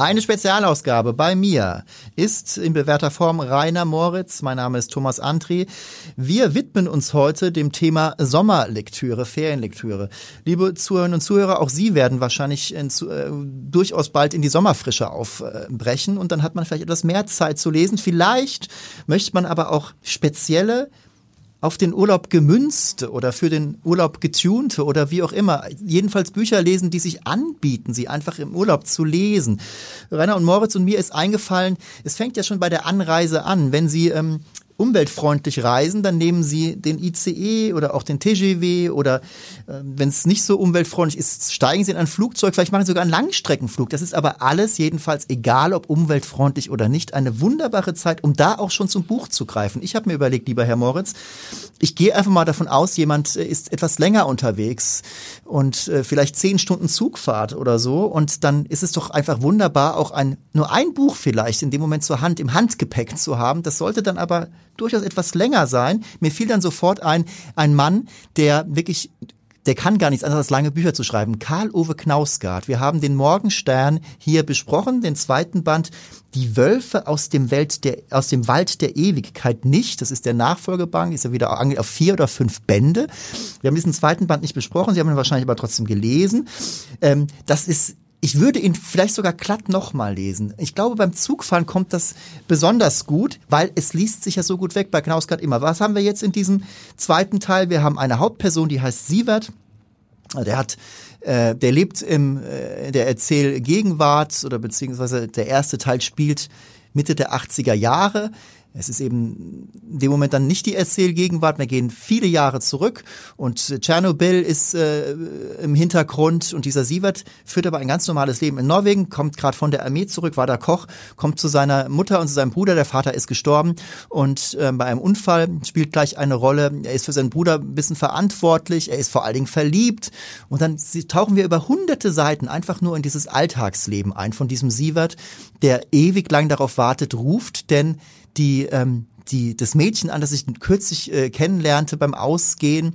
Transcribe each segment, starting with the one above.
Eine Spezialausgabe bei mir ist in bewährter Form Rainer Moritz. Mein Name ist Thomas Antri. Wir widmen uns heute dem Thema Sommerlektüre, Ferienlektüre. Liebe Zuhörerinnen und Zuhörer, auch Sie werden wahrscheinlich in, äh, durchaus bald in die Sommerfrische aufbrechen und dann hat man vielleicht etwas mehr Zeit zu lesen. Vielleicht möchte man aber auch spezielle auf den Urlaub gemünzte oder für den Urlaub getunte oder wie auch immer. Jedenfalls Bücher lesen, die sich anbieten, sie einfach im Urlaub zu lesen. Rainer und Moritz und mir ist eingefallen, es fängt ja schon bei der Anreise an. Wenn Sie ähm, umweltfreundlich reisen, dann nehmen Sie den ICE oder auch den TGW oder äh, wenn es nicht so umweltfreundlich ist, steigen Sie in ein Flugzeug, vielleicht machen Sie sogar einen Langstreckenflug. Das ist aber alles jedenfalls egal, ob umweltfreundlich oder nicht, eine wunderbare Zeit, um da auch schon zum Buch zu greifen. Ich habe mir überlegt, lieber Herr Moritz, ich gehe einfach mal davon aus, jemand äh, ist etwas länger unterwegs und äh, vielleicht zehn Stunden Zugfahrt oder so und dann ist es doch einfach wunderbar, auch ein nur ein Buch vielleicht in dem Moment zur Hand im Handgepäck zu haben. Das sollte dann aber durchaus etwas länger sein. Mir fiel dann sofort ein, ein Mann, der wirklich der kann gar nichts anderes als lange Bücher zu schreiben. Karl-Ove Knausgard. Wir haben den Morgenstern hier besprochen, den zweiten Band. Die Wölfe aus dem, Welt der, aus dem Wald der Ewigkeit nicht. Das ist der Nachfolgeband, ist ja wieder auf vier oder fünf Bände. Wir haben diesen zweiten Band nicht besprochen, Sie haben ihn wahrscheinlich aber trotzdem gelesen. Ähm, das ist ich würde ihn vielleicht sogar glatt nochmal lesen. Ich glaube, beim Zugfahren kommt das besonders gut, weil es liest sich ja so gut weg bei Knausgard immer. Was haben wir jetzt in diesem zweiten Teil? Wir haben eine Hauptperson, die heißt Sievert. Der hat, äh, der lebt im, äh, der Erzählgegenwart oder beziehungsweise der erste Teil spielt Mitte der 80er Jahre. Es ist eben in dem Moment dann nicht die Erzählgegenwart. Wir gehen viele Jahre zurück und Tschernobyl ist äh, im Hintergrund und dieser Sievert führt aber ein ganz normales Leben in Norwegen, kommt gerade von der Armee zurück, war da Koch, kommt zu seiner Mutter und zu seinem Bruder. Der Vater ist gestorben und äh, bei einem Unfall spielt gleich eine Rolle. Er ist für seinen Bruder ein bisschen verantwortlich, er ist vor allen Dingen verliebt und dann tauchen wir über hunderte Seiten einfach nur in dieses Alltagsleben ein von diesem Sievert, der ewig lang darauf wartet, ruft, denn die, ähm, die, das Mädchen an, das ich kürzlich äh, kennenlernte beim Ausgehen.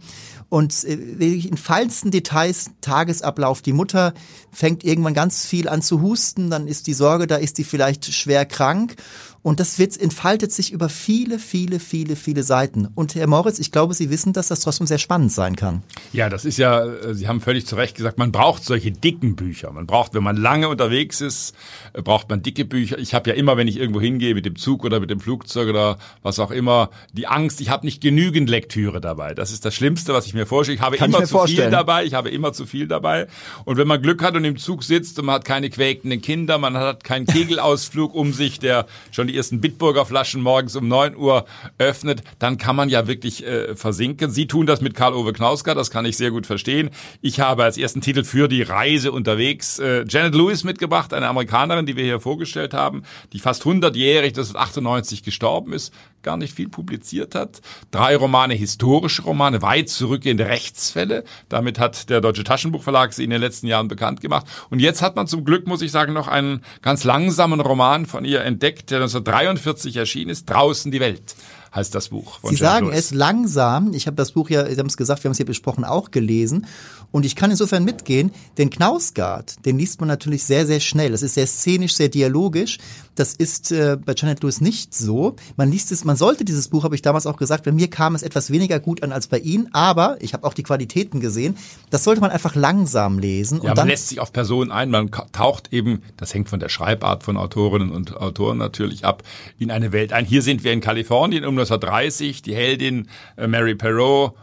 Und äh, in feinsten Details Tagesablauf. Die Mutter fängt irgendwann ganz viel an zu husten, dann ist die Sorge, da ist die vielleicht schwer krank und das wird, entfaltet sich über viele, viele, viele, viele Seiten. Und Herr Moritz, ich glaube, Sie wissen, dass das trotzdem sehr spannend sein kann. Ja, das ist ja, äh, Sie haben völlig zu Recht gesagt, man braucht solche dicken Bücher. Man braucht, wenn man lange unterwegs ist, äh, braucht man dicke Bücher. Ich habe ja immer, wenn ich irgendwo hingehe, mit dem Zug oder mit dem Flugzeug oder was auch immer, die Angst, ich habe nicht genügend Lektüre dabei. Das ist das Schlimmste, was ich mir vorstelle. Ich habe Kann immer ich zu vorstellen. viel dabei. Ich habe immer zu viel dabei. Und wenn man Glück hat und im Zug sitzt und man hat keine quäkenden Kinder, man hat keinen Kegelausflug um sich, der schon die die ersten Bitburger Flaschen morgens um neun Uhr öffnet, dann kann man ja wirklich äh, versinken. Sie tun das mit Karl-Ove Knauska, das kann ich sehr gut verstehen. Ich habe als ersten Titel für die Reise unterwegs äh, Janet Lewis mitgebracht, eine Amerikanerin, die wir hier vorgestellt haben, die fast 100-jährig, 1998 gestorben ist, gar nicht viel publiziert hat. Drei Romane, historische Romane, weit zurückgehende Rechtsfälle. Damit hat der Deutsche Taschenbuchverlag sie in den letzten Jahren bekannt gemacht. Und jetzt hat man zum Glück, muss ich sagen, noch einen ganz langsamen Roman von ihr entdeckt, der 1943 erschienen ist, Draußen die Welt heißt das Buch. Sie sagen es langsam. Ich habe das Buch ja, Sie haben es gesagt, wir haben es hier besprochen, auch gelesen. Und ich kann insofern mitgehen, den Knausgard, den liest man natürlich sehr, sehr schnell. Das ist sehr szenisch, sehr dialogisch. Das ist äh, bei Janet Lewis nicht so. Man liest es, man sollte dieses Buch, habe ich damals auch gesagt, bei mir kam es etwas weniger gut an als bei Ihnen, aber ich habe auch die Qualitäten gesehen. Das sollte man einfach langsam lesen. Ja, und man lässt sich auf Personen ein, man taucht eben, das hängt von der Schreibart von Autorinnen und Autoren natürlich ab, in eine Welt ein. Hier sind wir in Kalifornien um 1930, die Heldin äh, Mary Perot,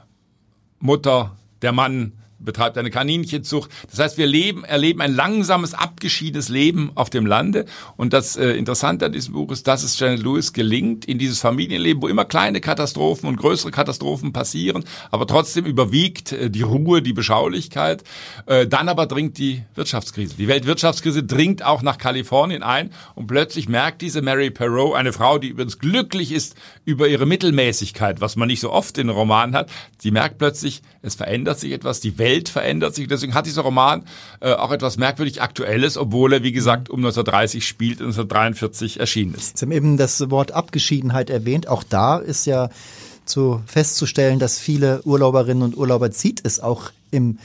Mutter, der Mann betreibt eine Kaninchenzucht. Das heißt, wir leben, erleben ein langsames, abgeschiedenes Leben auf dem Lande. Und das äh, Interessante an diesem Buch ist, dass es Janet Lewis gelingt, in dieses Familienleben, wo immer kleine Katastrophen und größere Katastrophen passieren, aber trotzdem überwiegt äh, die Ruhe, die Beschaulichkeit. Äh, dann aber dringt die Wirtschaftskrise. Die Weltwirtschaftskrise dringt auch nach Kalifornien ein und plötzlich merkt diese Mary Perot, eine Frau, die übrigens glücklich ist über ihre Mittelmäßigkeit, was man nicht so oft in Romanen hat, sie merkt plötzlich, es verändert sich etwas, die Welt Welt verändert sich. Deswegen hat dieser Roman äh, auch etwas merkwürdig Aktuelles, obwohl er, wie gesagt, um 1930 spielt und 1943 erschienen ist. Sie haben eben das Wort Abgeschiedenheit erwähnt. Auch da ist ja zu festzustellen, dass viele Urlauberinnen und Urlauber zieht es auch im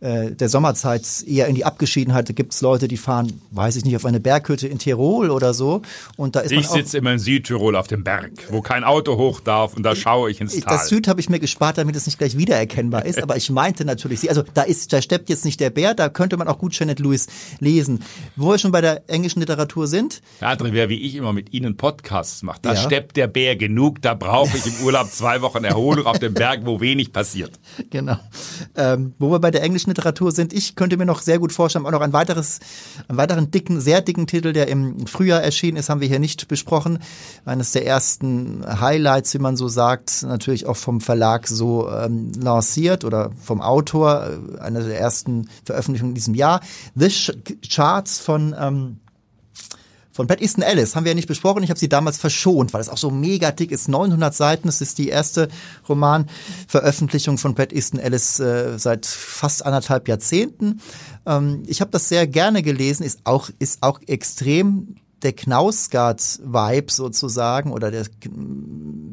äh, der Sommerzeit eher in die Abgeschiedenheit. Da gibt es Leute, die fahren, weiß ich nicht, auf eine Berghütte in Tirol oder so. Und da ist ich sitze immer in Südtirol auf dem Berg, wo kein Auto hoch darf und da schaue ich ins Tal. Das Süd habe ich mir gespart, damit es nicht gleich wiedererkennbar ist. aber ich meinte natürlich, also da ist, da steppt jetzt nicht der Bär, da könnte man auch gut Janet Lewis lesen. Wo wir schon bei der englischen Literatur sind. Ja, André, wer wie ich immer mit Ihnen Podcasts macht, da ja. steppt der Bär genug, da brauche ich im Urlaub zwei Wochen Erholung auf dem Berg, wo wenig passiert. Genau. Ähm, wo wir bei der englischen Literatur sind. Ich könnte mir noch sehr gut vorstellen, auch noch ein weiteres, einen weiteren dicken, sehr dicken Titel, der im Frühjahr erschienen ist, haben wir hier nicht besprochen. Eines der ersten Highlights, wie man so sagt, natürlich auch vom Verlag so ähm, lanciert oder vom Autor, äh, eine der ersten Veröffentlichungen in diesem Jahr. The Charts von ähm, von Pat Easton Ellis haben wir ja nicht besprochen. Ich habe sie damals verschont, weil es auch so mega dick ist. 900 Seiten. Es ist die erste Romanveröffentlichung von Pat Easton Ellis äh, seit fast anderthalb Jahrzehnten. Ähm, ich habe das sehr gerne gelesen. Ist auch ist auch extrem der Knausgard-Vibe sozusagen oder der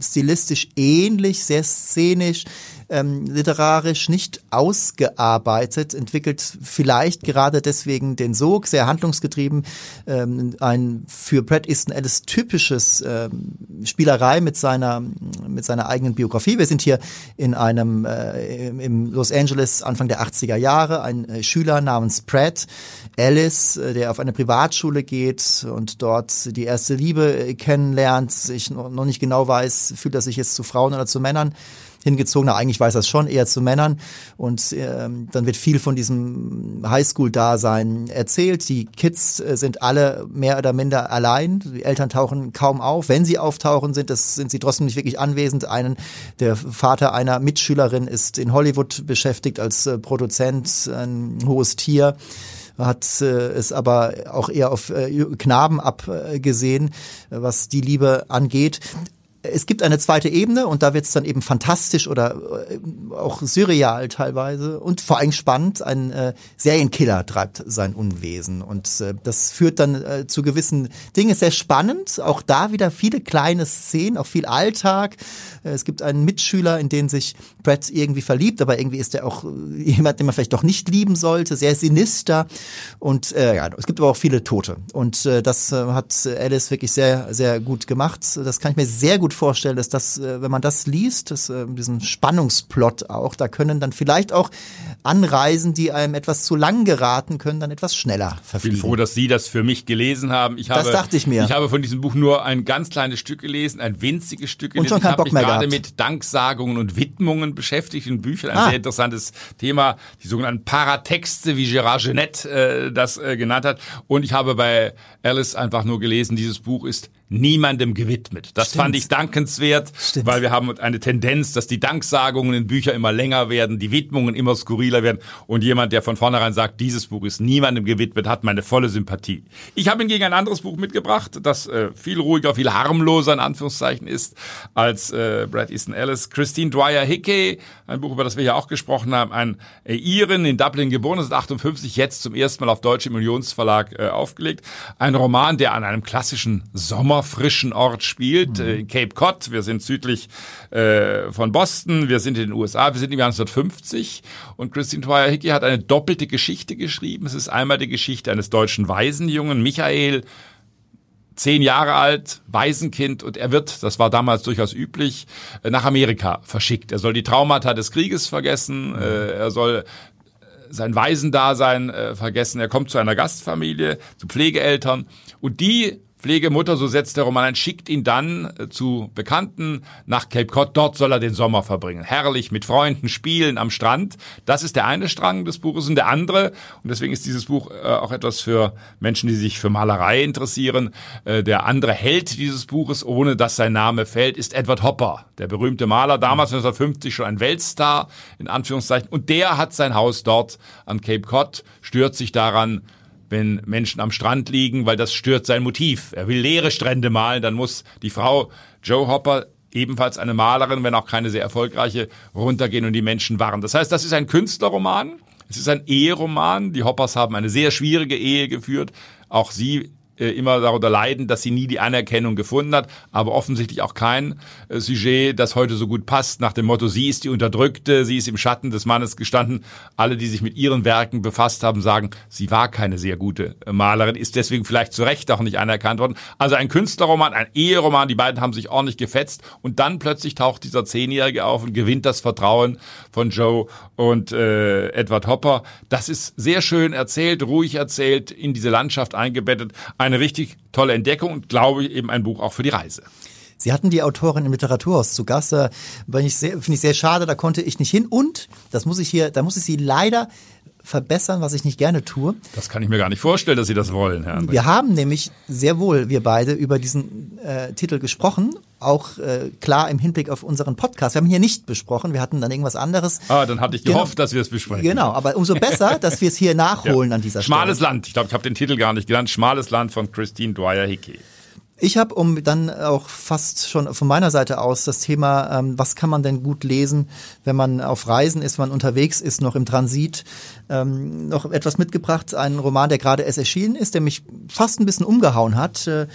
stilistisch ähnlich, sehr szenisch, ähm, literarisch nicht ausgearbeitet, entwickelt vielleicht gerade deswegen den Sog, sehr handlungsgetrieben, ähm, ein für Brad Easton Ellis typisches ähm, Spielerei mit seiner, mit seiner eigenen Biografie. Wir sind hier in einem, äh, im Los Angeles Anfang der 80er Jahre, ein äh, Schüler namens Pratt Ellis, äh, der auf eine Privatschule geht und dort die erste Liebe äh, kennenlernt, sich noch nicht genau weiß, fühlt er sich jetzt zu Frauen oder zu Männern hingezogen. Eigentlich weiß es schon, eher zu Männern. Und ähm, dann wird viel von diesem Highschool-Dasein erzählt. Die Kids äh, sind alle mehr oder minder allein. Die Eltern tauchen kaum auf. Wenn sie auftauchen, sind, das, sind sie trotzdem nicht wirklich anwesend. Einen, der Vater einer Mitschülerin ist in Hollywood beschäftigt als äh, Produzent, ein hohes Tier hat äh, es aber auch eher auf äh, Knaben abgesehen, was die Liebe angeht es gibt eine zweite Ebene und da wird es dann eben fantastisch oder äh, auch surreal teilweise und vor allem spannend. Ein äh, Serienkiller treibt sein Unwesen und äh, das führt dann äh, zu gewissen Dingen. Sehr spannend, auch da wieder viele kleine Szenen, auch viel Alltag. Äh, es gibt einen Mitschüler, in den sich Brad irgendwie verliebt, aber irgendwie ist er auch äh, jemand, den man vielleicht doch nicht lieben sollte, sehr sinister und äh, ja, es gibt aber auch viele Tote und äh, das äh, hat Alice wirklich sehr, sehr gut gemacht. Das kann ich mir sehr gut vorstellen, dass das, äh, wenn man das liest, das, äh, diesen Spannungsplot auch, da können dann vielleicht auch Anreisen, die einem etwas zu lang geraten, können dann etwas schneller verfliegen. Ich bin froh, dass Sie das für mich gelesen haben. Ich habe, das dachte ich mir. Ich habe von diesem Buch nur ein ganz kleines Stück gelesen, ein winziges Stück gelesen. Und schon keinen Bock mehr gerade mit Danksagungen und Widmungen beschäftigt in Büchern. Ein ah. sehr interessantes Thema. Die sogenannten Paratexte, wie Gérard Genet äh, das äh, genannt hat. Und ich habe bei Alice einfach nur gelesen, dieses Buch ist niemandem gewidmet. Das Stimmt. fand ich dankenswert, Stimmt. weil wir haben eine Tendenz, dass die Danksagungen in Büchern immer länger werden, die Widmungen immer skurriler werden und jemand, der von vornherein sagt, dieses Buch ist niemandem gewidmet, hat meine volle Sympathie. Ich habe hingegen ein anderes Buch mitgebracht, das äh, viel ruhiger, viel harmloser in Anführungszeichen ist als äh, Brad Easton Ellis. Christine Dwyer Hickey, ein Buch, über das wir ja auch gesprochen haben, ein äh, Iren in Dublin geboren, ist 58, jetzt zum ersten Mal auf Deutsch im Unionsverlag äh, aufgelegt. Ein Roman, der an einem klassischen Sommer sommerfrischen Ort spielt, mhm. äh, Cape Cod. Wir sind südlich äh, von Boston, wir sind in den USA, wir sind im Jahr 1950 und Christine Dwyer Hickey hat eine doppelte Geschichte geschrieben. Es ist einmal die Geschichte eines deutschen Waisenjungen, Michael, zehn Jahre alt, Waisenkind und er wird, das war damals durchaus üblich, äh, nach Amerika verschickt. Er soll die Traumata des Krieges vergessen, mhm. äh, er soll sein Waisendasein äh, vergessen. Er kommt zu einer Gastfamilie, zu Pflegeeltern und die Pflegemutter, so setzt der Roman ein, schickt ihn dann äh, zu Bekannten nach Cape Cod. Dort soll er den Sommer verbringen. Herrlich mit Freunden spielen am Strand. Das ist der eine Strang des Buches und der andere, und deswegen ist dieses Buch äh, auch etwas für Menschen, die sich für Malerei interessieren. Äh, der andere Held dieses Buches, ohne dass sein Name fällt, ist Edward Hopper, der berühmte Maler, damals 1950 schon ein Weltstar, in Anführungszeichen. Und der hat sein Haus dort an Cape Cod, stört sich daran, wenn Menschen am Strand liegen, weil das stört sein Motiv. Er will leere Strände malen, dann muss die Frau Joe Hopper ebenfalls eine Malerin, wenn auch keine sehr erfolgreiche, runtergehen und die Menschen waren. Das heißt, das ist ein Künstlerroman. Es ist ein Eheroman. Die Hoppers haben eine sehr schwierige Ehe geführt. Auch sie äh, immer darunter leiden, dass sie nie die Anerkennung gefunden hat, aber offensichtlich auch kein äh, Sujet, das heute so gut passt, nach dem Motto, sie ist die Unterdrückte, sie ist im Schatten des Mannes gestanden. Alle, die sich mit ihren Werken befasst haben, sagen, sie war keine sehr gute äh, Malerin, ist deswegen vielleicht zu Recht auch nicht anerkannt worden. Also ein Künstlerroman, ein Eheroman, die beiden haben sich ordentlich gefetzt und dann plötzlich taucht dieser Zehnjährige auf und gewinnt das Vertrauen von Joe und äh, Edward Hopper. Das ist sehr schön erzählt, ruhig erzählt, in diese Landschaft eingebettet. Ein eine richtig tolle Entdeckung und glaube ich eben ein Buch auch für die Reise. Sie hatten die Autorin im Literaturhaus zu Gast, finde ich sehr schade, da konnte ich nicht hin und das muss ich hier, da muss ich Sie leider verbessern, was ich nicht gerne tue. Das kann ich mir gar nicht vorstellen, dass Sie das wollen, Herr André. Wir haben nämlich sehr wohl, wir beide, über diesen äh, Titel gesprochen, auch äh, klar im Hinblick auf unseren Podcast. Wir haben ihn hier nicht besprochen, wir hatten dann irgendwas anderes. Ah, dann hatte ich genau. gehofft, dass wir es besprechen. Genau, aber umso besser, dass wir es hier nachholen ja. an dieser Schmales Stelle. Schmales Land, ich glaube, ich habe den Titel gar nicht genannt. Schmales Land von Christine Dwyer-Hickey. Ich habe, um dann auch fast schon von meiner Seite aus das Thema, ähm, was kann man denn gut lesen, wenn man auf Reisen ist, wenn man unterwegs ist, noch im Transit, ähm, noch etwas mitgebracht. Ein Roman, der gerade erst erschienen ist, der mich fast ein bisschen umgehauen hat. Äh,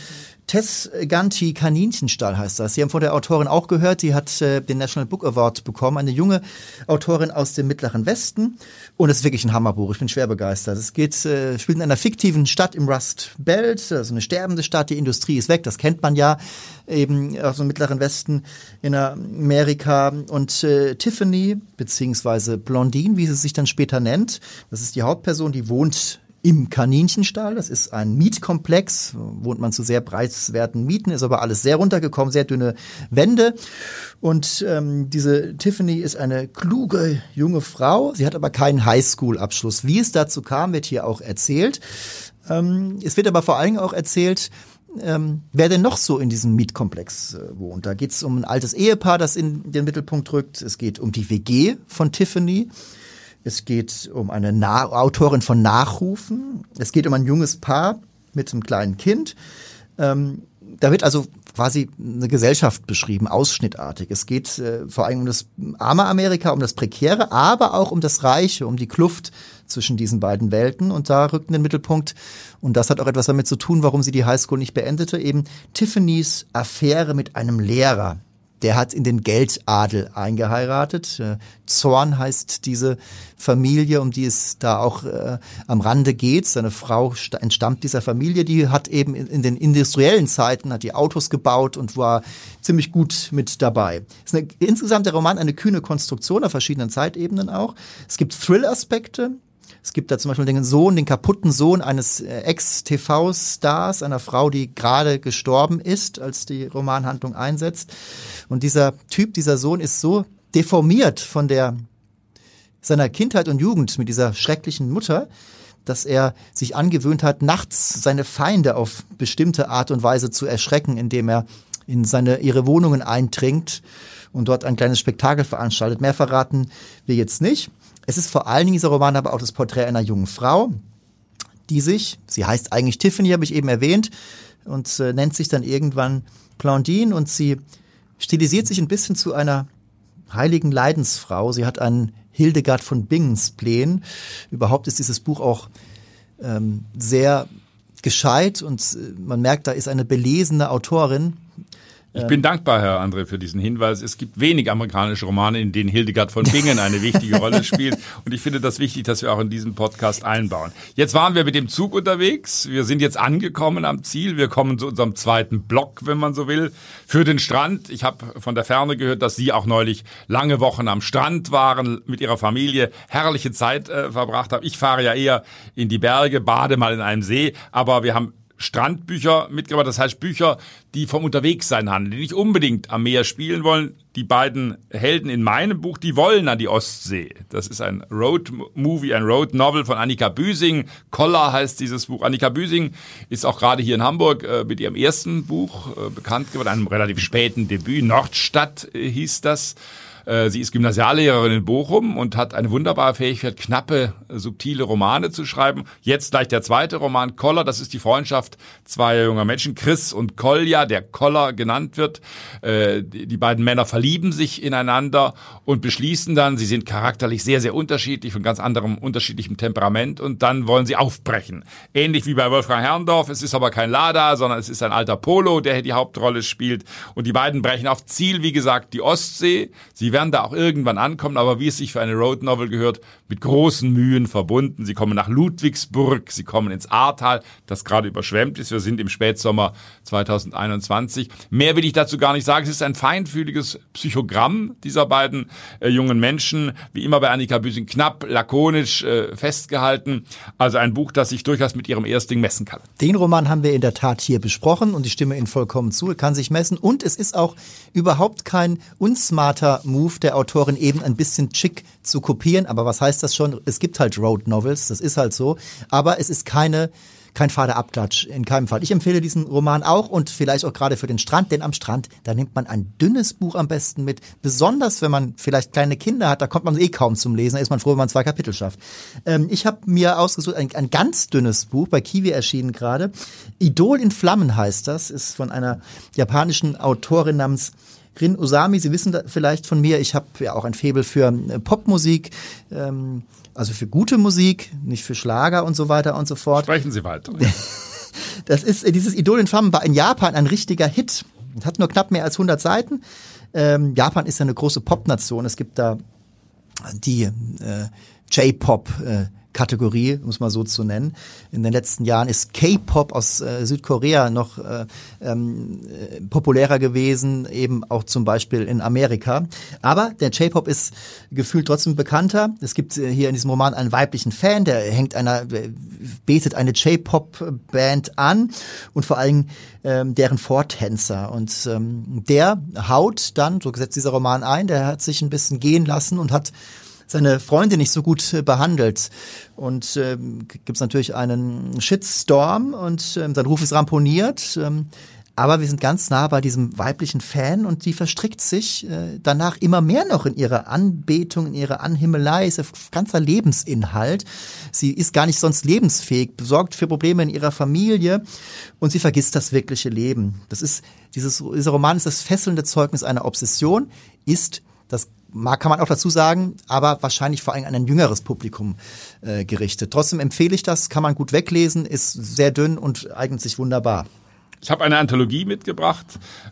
Tess Ganti Kaninchenstall heißt das. Sie haben von der Autorin auch gehört, die hat äh, den National Book Award bekommen, eine junge Autorin aus dem Mittleren Westen. Und es ist wirklich ein Hammerbuch, ich bin schwer begeistert. Es geht, äh, spielt in einer fiktiven Stadt im Rust Belt, also eine sterbende Stadt, die Industrie ist weg, das kennt man ja eben aus dem Mittleren Westen in Amerika. Und äh, Tiffany, beziehungsweise Blondine, wie sie sich dann später nennt, das ist die Hauptperson, die wohnt im Kaninchenstall. Das ist ein Mietkomplex, wohnt man zu sehr preiswerten Mieten, ist aber alles sehr runtergekommen, sehr dünne Wände. Und ähm, diese Tiffany ist eine kluge junge Frau. Sie hat aber keinen Highschool-Abschluss. Wie es dazu kam, wird hier auch erzählt. Ähm, es wird aber vor allen Dingen auch erzählt, ähm, wer denn noch so in diesem Mietkomplex äh, wohnt. Da geht es um ein altes Ehepaar, das in den Mittelpunkt rückt. Es geht um die WG von Tiffany. Es geht um eine Na Autorin von Nachrufen. Es geht um ein junges Paar mit einem kleinen Kind. Ähm, da wird also quasi eine Gesellschaft beschrieben, ausschnittartig. Es geht äh, vor allem um das arme Amerika, um das Prekäre, aber auch um das Reiche, um die Kluft zwischen diesen beiden Welten. Und da rückt in den Mittelpunkt, und das hat auch etwas damit zu tun, warum sie die Highschool nicht beendete, eben Tiffany's Affäre mit einem Lehrer der hat in den Geldadel eingeheiratet. Äh, Zorn heißt diese Familie, um die es da auch äh, am Rande geht. Seine Frau entstammt dieser Familie, die hat eben in, in, den industriellen Zeiten hat die Autos gebaut und war ziemlich gut mit dabei. Ist eine, insgesamt der Roman eine kühne Konstruktion auf verschiedenen Zeitebenen auch. Es gibt Thrill-Aspekte, es gibt da zum Beispiel den Sohn, den kaputten Sohn eines äh, Ex-TV-Stars, einer Frau, die gerade gestorben ist, als die Romanhandlung einsetzt. Und dieser Typ, dieser Sohn ist so deformiert von der seiner Kindheit und Jugend mit dieser schrecklichen Mutter, dass er sich angewöhnt hat, nachts seine Feinde auf bestimmte Art und Weise zu erschrecken, indem er in seine ihre Wohnungen eindringt und dort ein kleines Spektakel veranstaltet. Mehr verraten wir jetzt nicht. Es ist vor allen Dingen dieser Roman aber auch das Porträt einer jungen Frau, die sich, sie heißt eigentlich Tiffany, habe ich eben erwähnt, und äh, nennt sich dann irgendwann Blondine und sie stilisiert sich ein bisschen zu einer heiligen Leidensfrau. Sie hat einen Hildegard von Bingens Plänen. Überhaupt ist dieses Buch auch ähm, sehr gescheit und äh, man merkt, da ist eine belesene Autorin, ich bin dankbar, Herr André, für diesen Hinweis. Es gibt wenig amerikanische Romane, in denen Hildegard von Bingen eine wichtige Rolle spielt. Und ich finde das wichtig, dass wir auch in diesem Podcast einbauen. Jetzt waren wir mit dem Zug unterwegs. Wir sind jetzt angekommen am Ziel. Wir kommen zu unserem zweiten Block, wenn man so will, für den Strand. Ich habe von der Ferne gehört, dass Sie auch neulich lange Wochen am Strand waren, mit Ihrer Familie herrliche Zeit äh, verbracht haben. Ich fahre ja eher in die Berge, bade mal in einem See, aber wir haben Strandbücher mitgebracht. Das heißt Bücher, die vom Unterwegssein handeln, die nicht unbedingt am Meer spielen wollen. Die beiden Helden in meinem Buch, die wollen an die Ostsee. Das ist ein Road-Movie, ein Road-Novel von Annika Büsing. Koller heißt dieses Buch. Annika Büsing ist auch gerade hier in Hamburg äh, mit ihrem ersten Buch äh, bekannt geworden, einem relativ späten Debüt. Nordstadt äh, hieß das. Äh, sie ist Gymnasiallehrerin in Bochum und hat eine wunderbare Fähigkeit, knappe, subtile Romane zu schreiben. Jetzt gleich der zweite Roman, Koller, das ist die Freundschaft zweier junger Menschen, Chris und Kolja, der Koller genannt wird. Äh, die beiden Männer verlieben sich ineinander und beschließen dann, sie sind charakterlich sehr, sehr unterschiedlich, von ganz anderem unterschiedlichem Temperament und dann wollen sie aufbrechen. Ähnlich wie bei Wolfgang Herrndorf, es ist aber kein Lada, sondern es ist ein alter Polo, der hier die Hauptrolle spielt und die beiden brechen auf Ziel, wie gesagt, die Ostsee. Sie werden da auch irgendwann ankommen, aber wie es sich für eine Road Novel gehört, mit großen Mühen verbunden. Sie kommen nach Ludwigsburg, sie kommen ins Ahrtal, das gerade überschwemmt ist. Wir sind im Spätsommer 2021. Mehr will ich dazu gar nicht sagen. Es ist ein feinfühliges Psychogramm dieser beiden äh, jungen Menschen, wie immer bei Annika Büsing, knapp, lakonisch äh, festgehalten. Also ein Buch, das sich durchaus mit ihrem Erstling messen kann. Den Roman haben wir in der Tat hier besprochen und ich stimme Ihnen vollkommen zu. Er kann sich messen und es ist auch überhaupt kein unsmarter Move der Autorin, eben ein bisschen chic zu kopieren. Aber was heißt das schon? Es gibt halt Road Novels, das ist halt so. Aber es ist keine kein fader Abklatsch, in keinem Fall. Ich empfehle diesen Roman auch und vielleicht auch gerade für den Strand, denn am Strand, da nimmt man ein dünnes Buch am besten mit. Besonders wenn man vielleicht kleine Kinder hat, da kommt man eh kaum zum Lesen, da ist man froh, wenn man zwei Kapitel schafft. Ähm, ich habe mir ausgesucht, ein, ein ganz dünnes Buch, bei Kiwi erschienen gerade. Idol in Flammen heißt das, ist von einer japanischen Autorin namens Rin Usami, Sie wissen vielleicht von mir, ich habe ja auch ein Faible für äh, Popmusik. Ähm, also für gute Musik, nicht für Schlager und so weiter und so fort. Sprechen Sie weiter. Das ist, dieses Idol in Flammen war in Japan ein richtiger Hit. Hat nur knapp mehr als 100 Seiten. Ähm, Japan ist ja eine große Popnation. Es gibt da die äh, J-Pop, äh, Kategorie, muss man so zu nennen. In den letzten Jahren ist K-Pop aus äh, Südkorea noch äh, ähm, äh, populärer gewesen, eben auch zum Beispiel in Amerika. Aber der J-Pop ist gefühlt trotzdem bekannter. Es gibt äh, hier in diesem Roman einen weiblichen Fan, der hängt einer, äh, betet eine J-Pop-Band an und vor allem ähm, deren Vortänzer. Und ähm, der haut dann, so setzt dieser Roman ein, der hat sich ein bisschen gehen lassen und hat seine Freunde nicht so gut äh, behandelt. Und ähm, gibt es natürlich einen Shitstorm und ähm, sein Ruf ist ramponiert. Ähm, aber wir sind ganz nah bei diesem weiblichen Fan und die verstrickt sich äh, danach immer mehr noch in ihre Anbetung, in ihre Anhimmelei, ist ein ganzer Lebensinhalt. Sie ist gar nicht sonst lebensfähig, besorgt für Probleme in ihrer Familie und sie vergisst das wirkliche Leben. Das ist, dieses, dieser Roman ist das fesselnde Zeugnis einer Obsession, ist das kann man auch dazu sagen, aber wahrscheinlich vor allem an ein jüngeres Publikum äh, gerichtet. Trotzdem empfehle ich das, kann man gut weglesen, ist sehr dünn und eignet sich wunderbar. Ich habe eine Anthologie mitgebracht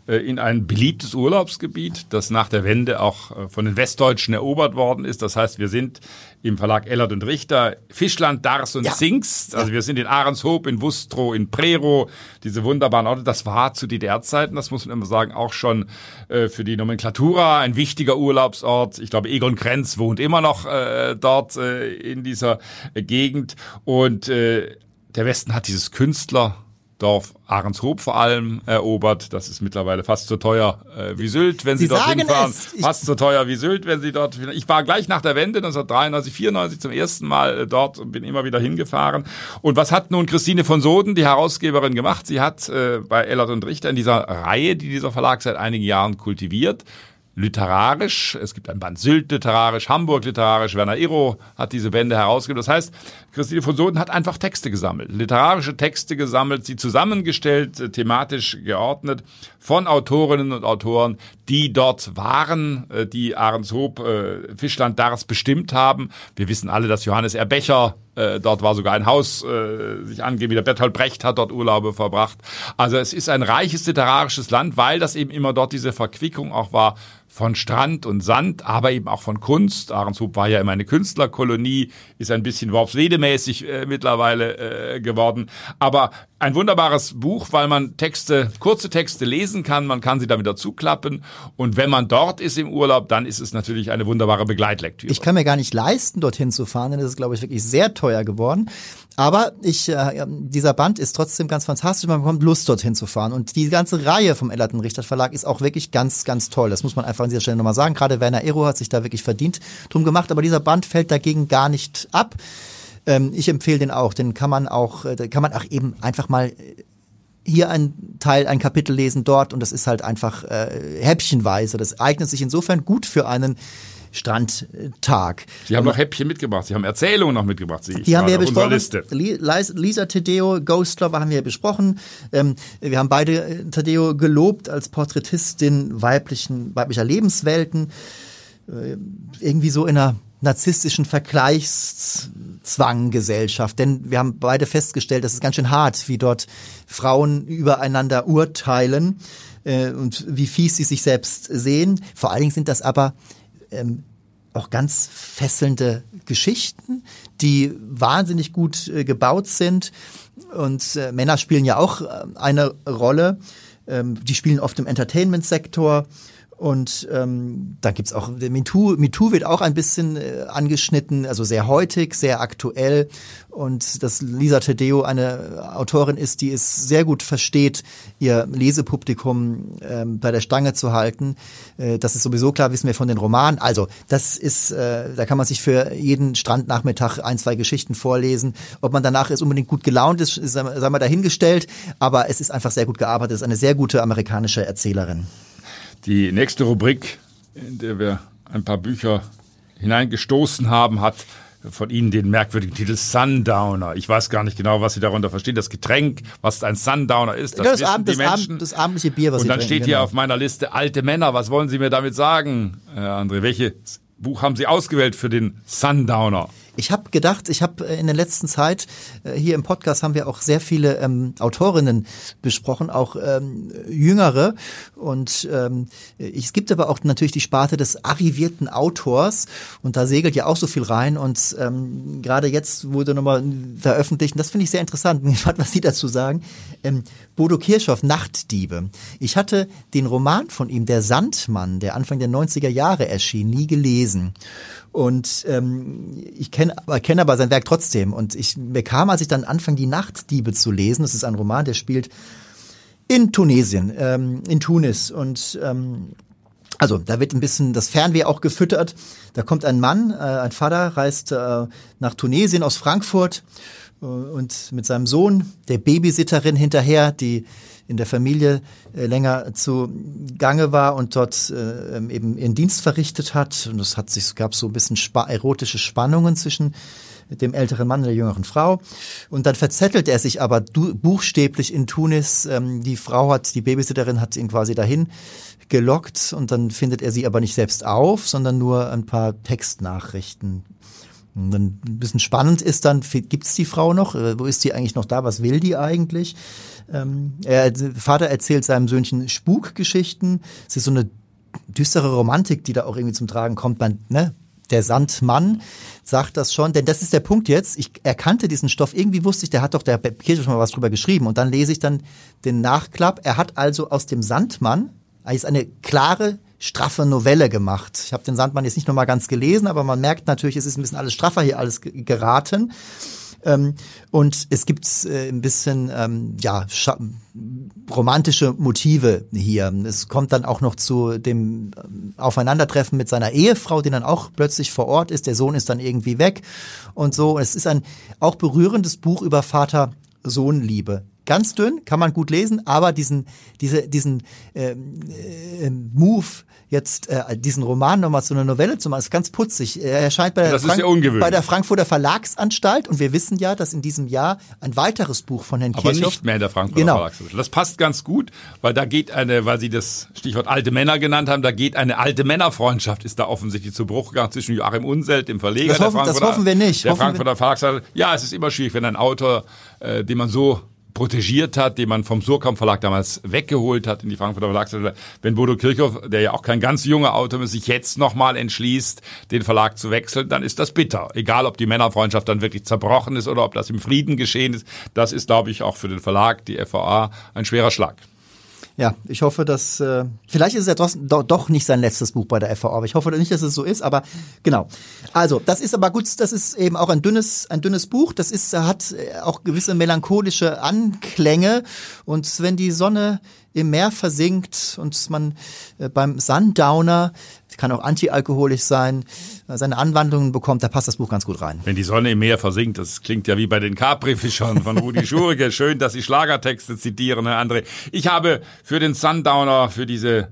äh, in ein beliebtes Urlaubsgebiet, das nach der Wende auch äh, von den Westdeutschen erobert worden ist. Das heißt, wir sind im Verlag Ellert und Richter, Fischland, Dars und ja. Zingst. Also wir sind in Ahrenshoop, in Wustrow, in Prero, diese wunderbaren Orte. Das war zu DDR-Zeiten, das muss man immer sagen, auch schon äh, für die Nomenklatura ein wichtiger Urlaubsort. Ich glaube, Egon Krenz wohnt immer noch äh, dort äh, in dieser Gegend. Und äh, der Westen hat dieses Künstler Dorf Ahrenshoop vor allem erobert. Das ist mittlerweile fast so teuer äh, wie Sylt, wenn Sie, Sie dort hinfahren. Fast so teuer wie Sylt, wenn Sie dort. Ich war gleich nach der Wende 1993, 94 zum ersten Mal äh, dort und bin immer wieder hingefahren. Und was hat nun Christine von Soden, die Herausgeberin, gemacht? Sie hat äh, bei Ellert und Richter in dieser Reihe, die dieser Verlag seit einigen Jahren kultiviert, literarisch. Es gibt ein Band Sylt literarisch, Hamburg literarisch, Werner Iro hat diese Bände herausgegeben. Das heißt, Christine von Soden hat einfach Texte gesammelt, literarische Texte gesammelt, sie zusammengestellt, äh, thematisch geordnet von Autorinnen und Autoren, die dort waren, äh, die Ahrenshoop, äh, Fischland, Dars bestimmt haben. Wir wissen alle, dass Johannes Erbecher dort war sogar ein Haus sich angeben, wie der Bertolt Brecht hat dort Urlaube verbracht. Also es ist ein reiches literarisches Land, weil das eben immer dort diese Verquickung auch war von Strand und Sand, aber eben auch von Kunst. Ahrenshoop war ja immer eine Künstlerkolonie, ist ein bisschen Worpswede-mäßig äh, mittlerweile äh, geworden. Aber ein wunderbares Buch, weil man Texte, kurze Texte lesen kann, man kann sie dann wieder zuklappen. Und wenn man dort ist im Urlaub, dann ist es natürlich eine wunderbare Begleitlektüre. Ich kann mir gar nicht leisten, dorthin zu fahren, denn das ist, glaube ich, wirklich sehr teuer geworden. Aber ich, äh, dieser Band ist trotzdem ganz fantastisch. Man bekommt Lust, dorthin zu fahren. Und die ganze Reihe vom Ellerton Richter Verlag ist auch wirklich ganz, ganz toll. Das muss man einfach an dieser Stelle nochmal sagen. Gerade Werner Ero hat sich da wirklich verdient drum gemacht. Aber dieser Band fällt dagegen gar nicht ab. Ähm, ich empfehle den auch. Den kann man auch, äh, kann man auch eben einfach mal äh, hier ein Teil, ein Kapitel lesen, dort und das ist halt einfach äh, häppchenweise. Das eignet sich insofern gut für einen Strandtag. Sie haben noch Häppchen mitgebracht, Sie haben Erzählungen noch mitgebracht, ich Die haben wir besprochen. Liste. Li- Lisa Tedeo, Ghost Lover haben wir ja besprochen. Ähm, wir haben beide äh, Tadeo gelobt als Porträtistin weiblichen, weiblicher Lebenswelten. Äh, irgendwie so in einer narzisstischen Vergleichszwanggesellschaft. Denn wir haben beide festgestellt, das ist ganz schön hart, wie dort Frauen übereinander urteilen äh, und wie fies sie sich selbst sehen. Vor allen Dingen sind das aber ähm, auch ganz fesselnde Geschichten, die wahnsinnig gut äh, gebaut sind. Und äh, Männer spielen ja auch äh, eine Rolle. Ähm, die spielen oft im Entertainment-Sektor. Und ähm, da gibt's auch, MeToo, MeToo wird auch ein bisschen äh, angeschnitten, also sehr heutig, sehr aktuell. Und dass Lisa Tedeo eine Autorin ist, die es sehr gut versteht, ihr Lesepublikum ähm, bei der Stange zu halten. Äh, das ist sowieso klar, wissen wir von den Romanen. Also das ist, äh, da kann man sich für jeden Strandnachmittag ein, zwei Geschichten vorlesen. Ob man danach ist unbedingt gut gelaunt ist, ist sei mal dahingestellt. Aber es ist einfach sehr gut gearbeitet. Es ist eine sehr gute amerikanische Erzählerin. Die nächste Rubrik, in der wir ein paar Bücher hineingestoßen haben, hat von Ihnen den merkwürdigen Titel Sundowner. Ich weiß gar nicht genau, was Sie darunter verstehen. Das Getränk, was ein Sundowner ist, das, das, wissen Abend, die das, Menschen. Abend, das abendliche Bier, was Und Sie dann trinken, steht hier genau. auf meiner Liste alte Männer. Was wollen Sie mir damit sagen, Herr André? Welches Buch haben Sie ausgewählt für den Sundowner? Ich habe gedacht, ich habe in der letzten Zeit äh, hier im Podcast haben wir auch sehr viele ähm, Autorinnen besprochen, auch ähm, jüngere. Und ähm, es gibt aber auch natürlich die Sparte des arrivierten Autors und da segelt ja auch so viel rein. Und ähm, gerade jetzt wurde nochmal veröffentlicht, und das finde ich sehr interessant, was Sie dazu sagen. Ähm, Bodo Kirchhoff, Nachtdiebe. Ich hatte den Roman von ihm, Der Sandmann, der Anfang der 90er Jahre erschien, nie gelesen. Und ähm, ich kenne aber, kenn aber sein Werk trotzdem. Und ich bekam, als ich dann anfang, die Nachtdiebe zu lesen, das ist ein Roman, der spielt in Tunesien, ähm, in Tunis. Und ähm, also da wird ein bisschen das Fernweh auch gefüttert. Da kommt ein Mann, äh, ein Vater, reist äh, nach Tunesien aus Frankfurt äh, und mit seinem Sohn, der Babysitterin hinterher, die in der Familie äh, länger zu Gange war und dort äh, eben ihren Dienst verrichtet hat. Und es hat sich, gab so ein bisschen erotische Spannungen zwischen dem älteren Mann und der jüngeren Frau. Und dann verzettelt er sich aber buchstäblich in Tunis. Ähm, die Frau hat, die Babysitterin hat ihn quasi dahin gelockt und dann findet er sie aber nicht selbst auf, sondern nur ein paar Textnachrichten. Und dann ein bisschen spannend ist dann, gibt's die Frau noch? Äh, Wo ist die eigentlich noch da? Was will die eigentlich? Ähm, er, Vater erzählt seinem Söhnchen Spukgeschichten. Es ist so eine düstere Romantik, die da auch irgendwie zum Tragen kommt. Man, ne? Der Sandmann sagt das schon, denn das ist der Punkt jetzt. Ich erkannte diesen Stoff, irgendwie wusste ich, der hat doch der Kirche schon mal was drüber geschrieben. Und dann lese ich dann den Nachklapp. Er hat also aus dem Sandmann, ist eine klare, straffe Novelle gemacht. Ich habe den Sandmann jetzt nicht nochmal ganz gelesen, aber man merkt natürlich, es ist ein bisschen alles straffer hier alles geraten. Ähm, und es gibt äh, ein bisschen ähm, ja romantische Motive hier. Es kommt dann auch noch zu dem Aufeinandertreffen mit seiner Ehefrau, die dann auch plötzlich vor Ort ist. Der Sohn ist dann irgendwie weg und so. Es ist ein auch berührendes Buch über Vater-Sohn-Liebe ganz dünn, kann man gut lesen, aber diesen, diese, diesen ähm, äh, Move, jetzt äh, diesen Roman nochmal zu einer Novelle zu machen, ist ganz putzig. Er erscheint bei der, Das ist ja bei der Frankfurter Verlagsanstalt und wir wissen ja, dass in diesem Jahr ein weiteres Buch von Herrn Aber Kirchhoff nicht mehr in der Frankfurter Genau. Verlagsanstalt. Das passt ganz gut, weil da geht eine, weil Sie das Stichwort alte Männer genannt haben, da geht eine alte Männerfreundschaft, ist da offensichtlich zu Bruch gegangen zwischen Joachim Unselt, dem Verleger Das der hoffen- das Frankfurter, hoffen wir nicht. der Hoffen Frankfurter Verlagsanstalt. Ja, es ist immer schwierig, wenn ein Autor, äh, den man so protegiert hat, den man vom Surkamp Verlag damals weggeholt hat in die Frankfurter Verlagsanstalt. Wenn Bodo Kirchhoff, der ja auch kein ganz junger Autor ist, sich jetzt nochmal entschließt, den Verlag zu wechseln, dann ist das bitter. Egal, ob die Männerfreundschaft dann wirklich zerbrochen ist oder ob das im Frieden geschehen ist. Das ist, glaube ich, auch für den Verlag, die FVA, ein schwerer Schlag. Ja, ich hoffe, dass äh, vielleicht ist es ja trotzdem doch, doch nicht sein letztes Buch bei der FVA, aber ich hoffe nicht, dass es so ist, aber genau. Also, das ist aber gut, das ist eben auch ein dünnes ein dünnes Buch, das ist hat äh, auch gewisse melancholische Anklänge und wenn die Sonne im Meer versinkt und man äh, beim Sundowner, kann auch antialkoholisch sein, äh, seine Anwandlungen bekommt, da passt das Buch ganz gut rein. Wenn die Sonne im Meer versinkt, das klingt ja wie bei den Capri-Fischern von Rudi Schurige. Schön, dass Sie Schlagertexte zitieren, Herr André. Ich habe für den Sundowner, für diese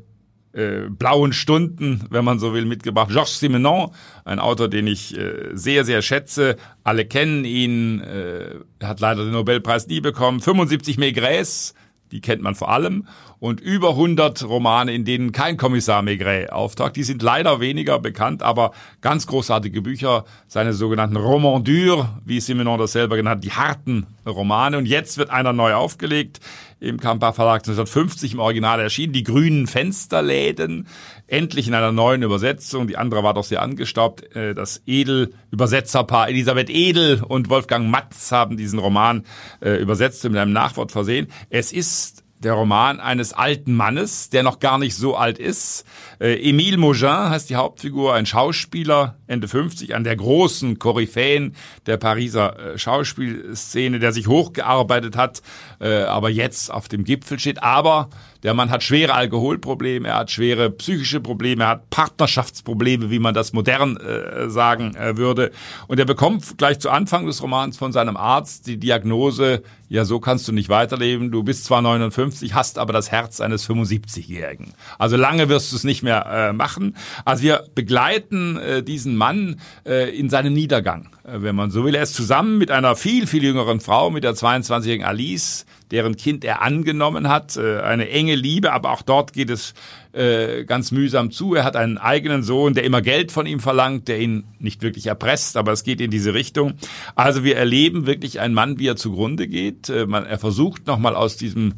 äh, blauen Stunden, wenn man so will, mitgebracht. Georges Simenon, ein Autor, den ich äh, sehr, sehr schätze. Alle kennen ihn. Äh, er hat leider den Nobelpreis nie bekommen. 75 Maigres, die kennt man vor allem. Und über 100 Romane, in denen kein Kommissar Maigret auftaucht. Die sind leider weniger bekannt, aber ganz großartige Bücher. Seine sogenannten Romans durs, wie Simenon das selber genannt hat, die harten Romane. Und jetzt wird einer neu aufgelegt im Kampa Verlag 1950 im Original erschienen. Die grünen Fensterläden, endlich in einer neuen Übersetzung. Die andere war doch sehr angestaubt. Äh, das Edel-Übersetzerpaar Elisabeth Edel und Wolfgang Matz haben diesen Roman äh, übersetzt und mit einem Nachwort versehen. Es ist der Roman eines alten Mannes, der noch gar nicht so alt ist. Äh, Émile Maugin heißt die Hauptfigur, ein Schauspieler, Ende 50, an der großen Koryphäen der Pariser äh, Schauspielszene, der sich hochgearbeitet hat, äh, aber jetzt auf dem Gipfel steht. Aber der Mann hat schwere Alkoholprobleme, er hat schwere psychische Probleme, er hat Partnerschaftsprobleme, wie man das modern äh, sagen äh, würde. Und er bekommt gleich zu Anfang des Romans von seinem Arzt die Diagnose, ja, so kannst du nicht weiterleben. Du bist zwar 59, hast aber das Herz eines 75-Jährigen. Also lange wirst du es nicht mehr äh, machen. Also wir begleiten äh, diesen Mann äh, in seinem Niedergang, äh, wenn man so will. Er ist zusammen mit einer viel, viel jüngeren Frau, mit der 22-jährigen Alice, deren Kind er angenommen hat. Äh, eine enge Liebe, aber auch dort geht es äh, ganz mühsam zu. Er hat einen eigenen Sohn, der immer Geld von ihm verlangt, der ihn nicht wirklich erpresst, aber es geht in diese Richtung. Also wir erleben wirklich einen Mann, wie er zugrunde geht. Äh, er versucht nochmal aus diesem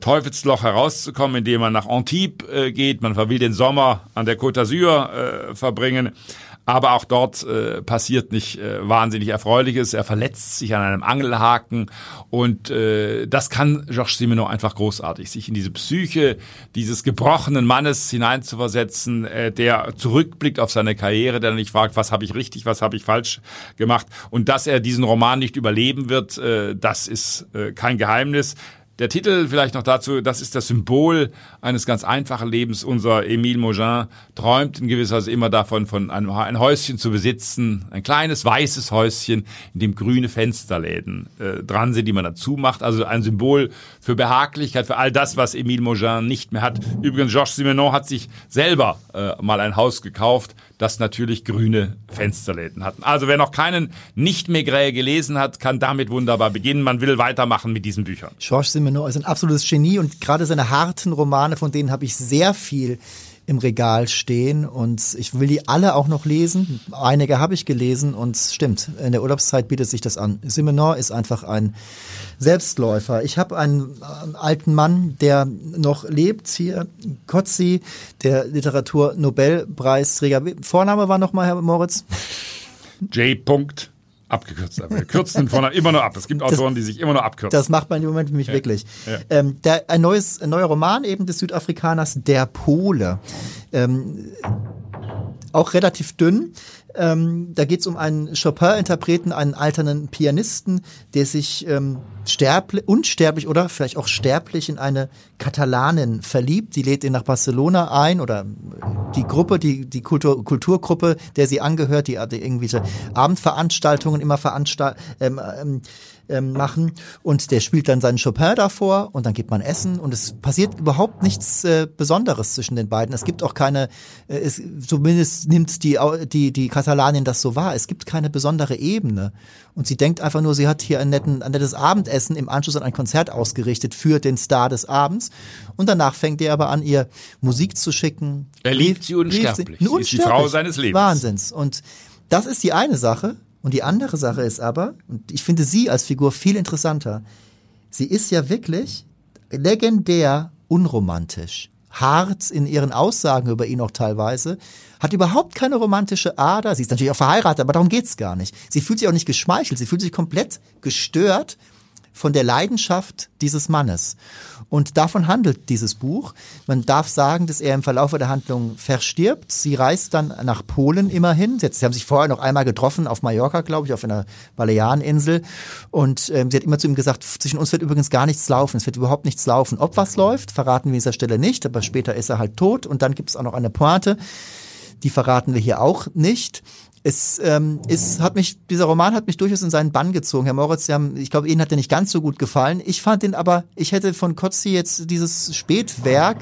Teufelsloch herauszukommen, indem man nach Antibes geht. Man will den Sommer an der Côte d'Azur verbringen. Aber auch dort äh, passiert nicht äh, wahnsinnig Erfreuliches. Er verletzt sich an einem Angelhaken und äh, das kann Georges Simenon einfach großartig, sich in diese Psyche dieses gebrochenen Mannes hineinzuversetzen, äh, der zurückblickt auf seine Karriere, der nicht fragt, was habe ich richtig, was habe ich falsch gemacht und dass er diesen Roman nicht überleben wird, äh, das ist äh, kein Geheimnis. Der Titel vielleicht noch dazu, das ist das Symbol eines ganz einfachen Lebens. Unser Emile Maugin träumt in gewisser Weise immer davon, von einem ein Häuschen zu besitzen, ein kleines weißes Häuschen, in dem grüne Fensterläden äh, dran sind, die man dazu macht. Also ein Symbol für Behaglichkeit, für all das, was Emile Maugin nicht mehr hat. Übrigens, Georges Simenon hat sich selber äh, mal ein Haus gekauft, das natürlich grüne Fensterläden hatten. Also wer noch keinen Nicht-Maigret gelesen hat, kann damit wunderbar beginnen. Man will weitermachen mit diesen Büchern. Georges Simenon ist ein absolutes Genie und gerade seine harten Romane, von denen habe ich sehr viel im Regal stehen und ich will die alle auch noch lesen. Einige habe ich gelesen und stimmt, in der Urlaubszeit bietet sich das an. Simenon ist einfach ein Selbstläufer. Ich habe einen äh, alten Mann, der noch lebt hier, Kotzi, der Literatur-Nobelpreisträger. Vorname war nochmal Herr Moritz? J. abgekürzt. Wir kürzen den Vornamen immer nur ab. Es gibt Autoren, das, die sich immer nur abkürzen. Das macht man im Moment für mich ja. wirklich. Ja. Ähm, der, ein, neues, ein neuer Roman eben des Südafrikaners, Der Pole. Ähm, auch relativ dünn. Ähm, da geht es um einen Chopin-Interpreten, einen alternden Pianisten, der sich ähm, sterblich, unsterblich oder vielleicht auch sterblich in eine Katalanin verliebt. Die lädt ihn nach Barcelona ein oder die Gruppe, die, die Kultur, Kulturgruppe, der sie angehört, die, die irgendwelche Abendveranstaltungen immer veranstalten. Ähm, ähm, machen und der spielt dann seinen Chopin davor und dann gibt man Essen und es passiert überhaupt nichts äh, Besonderes zwischen den beiden. Es gibt auch keine, äh, es, zumindest nimmt die, die, die Katalanin das so wahr, es gibt keine besondere Ebene und sie denkt einfach nur, sie hat hier ein, netten, ein nettes Abendessen im Anschluss an ein Konzert ausgerichtet für den Star des Abends und danach fängt er aber an, ihr Musik zu schicken. Er liebt sie unsterblich. Sie, unsterblich. Sie ist die Frau seines Lebens. Wahnsinns. Und das ist die eine Sache. Und die andere Sache ist aber, und ich finde sie als Figur viel interessanter, sie ist ja wirklich legendär unromantisch, hart in ihren Aussagen über ihn auch teilweise, hat überhaupt keine romantische Ader, sie ist natürlich auch verheiratet, aber darum geht's gar nicht. Sie fühlt sich auch nicht geschmeichelt, sie fühlt sich komplett gestört von der Leidenschaft dieses Mannes. Und davon handelt dieses Buch. Man darf sagen, dass er im Verlauf der Handlung verstirbt. Sie reist dann nach Polen immerhin. Sie, haben sich vorher noch einmal getroffen auf Mallorca, glaube ich, auf einer Baleareninsel. Und ähm, sie hat immer zu ihm gesagt, zwischen uns wird übrigens gar nichts laufen. Es wird überhaupt nichts laufen. Ob was läuft, verraten wir an dieser Stelle nicht. Aber später ist er halt tot. Und dann gibt es auch noch eine Pointe. Die verraten wir hier auch nicht es ähm, es hat mich dieser Roman hat mich durchaus in seinen Bann gezogen. Herr Moritz, Sie haben, ich glaube, Ihnen hat der nicht ganz so gut gefallen. Ich fand ihn aber, ich hätte von Kotzi jetzt dieses Spätwerk,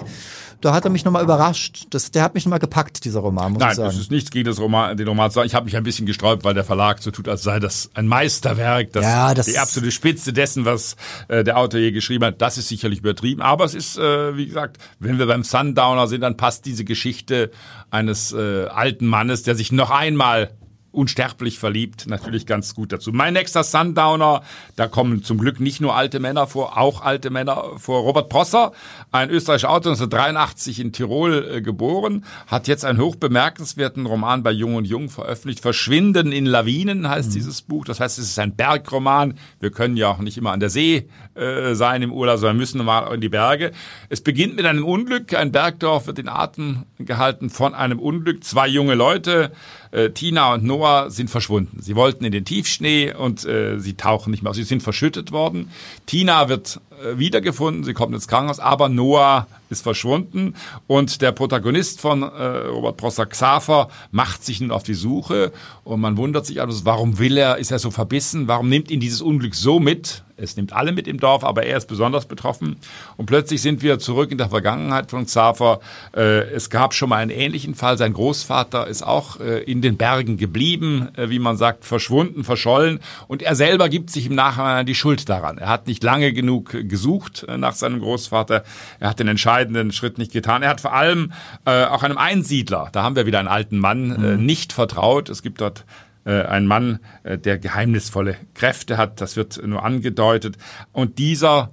da hat er mich nochmal überrascht. Das, der hat mich nochmal gepackt, dieser Roman, muss Nein, ich sagen. das ist nichts gegen das Roman, den Roman. Ich habe mich ein bisschen gesträubt, weil der Verlag so tut, als sei das ein Meisterwerk, das, Ja, das- die absolute Spitze dessen, was äh, der Autor je geschrieben hat. Das ist sicherlich übertrieben, aber es ist, äh, wie gesagt, wenn wir beim Sundowner sind, dann passt diese Geschichte eines äh, alten Mannes, der sich noch einmal unsterblich verliebt, natürlich ganz gut dazu. Mein nächster Sundowner, da kommen zum Glück nicht nur alte Männer vor, auch alte Männer vor. Robert Prosser, ein österreichischer Autor, 1983 in Tirol äh, geboren, hat jetzt einen hochbemerkenswerten Roman bei Jung und Jung veröffentlicht. Verschwinden in Lawinen heißt dieses Buch. Das heißt, es ist ein Bergroman. Wir können ja auch nicht immer an der See äh, sein im Urlaub, sondern müssen mal in die Berge. Es beginnt mit einem Unglück. Ein Bergdorf wird in Atem gehalten von einem Unglück. Zwei junge Leute, äh, Tina und Noah, sind verschwunden. Sie wollten in den Tiefschnee und äh, sie tauchen nicht mehr aus. Sie sind verschüttet worden. Tina wird äh, wiedergefunden, sie kommt ins Krankenhaus, aber Noah ist verschwunden und der Protagonist von äh, Robert Prosser Xaver macht sich nun auf die Suche und man wundert sich also, warum will er, ist er so verbissen, warum nimmt ihn dieses Unglück so mit? Es nimmt alle mit im Dorf, aber er ist besonders betroffen. Und plötzlich sind wir zurück in der Vergangenheit von Xaver. Äh, es gab schon mal einen ähnlichen Fall. Sein Großvater ist auch äh, in den Bergen geblieben, äh, wie man sagt, verschwunden, verschollen. Und er selber gibt sich im Nachhinein die Schuld daran. Er hat nicht lange genug gesucht nach seinem Großvater. Er hat den entscheidenden Schritt nicht getan. Er hat vor allem auch einem Einsiedler, da haben wir wieder einen alten Mann, äh, nicht vertraut. Es gibt dort ein Mann, äh, der geheimnisvolle Kräfte hat, das wird nur angedeutet. Und dieser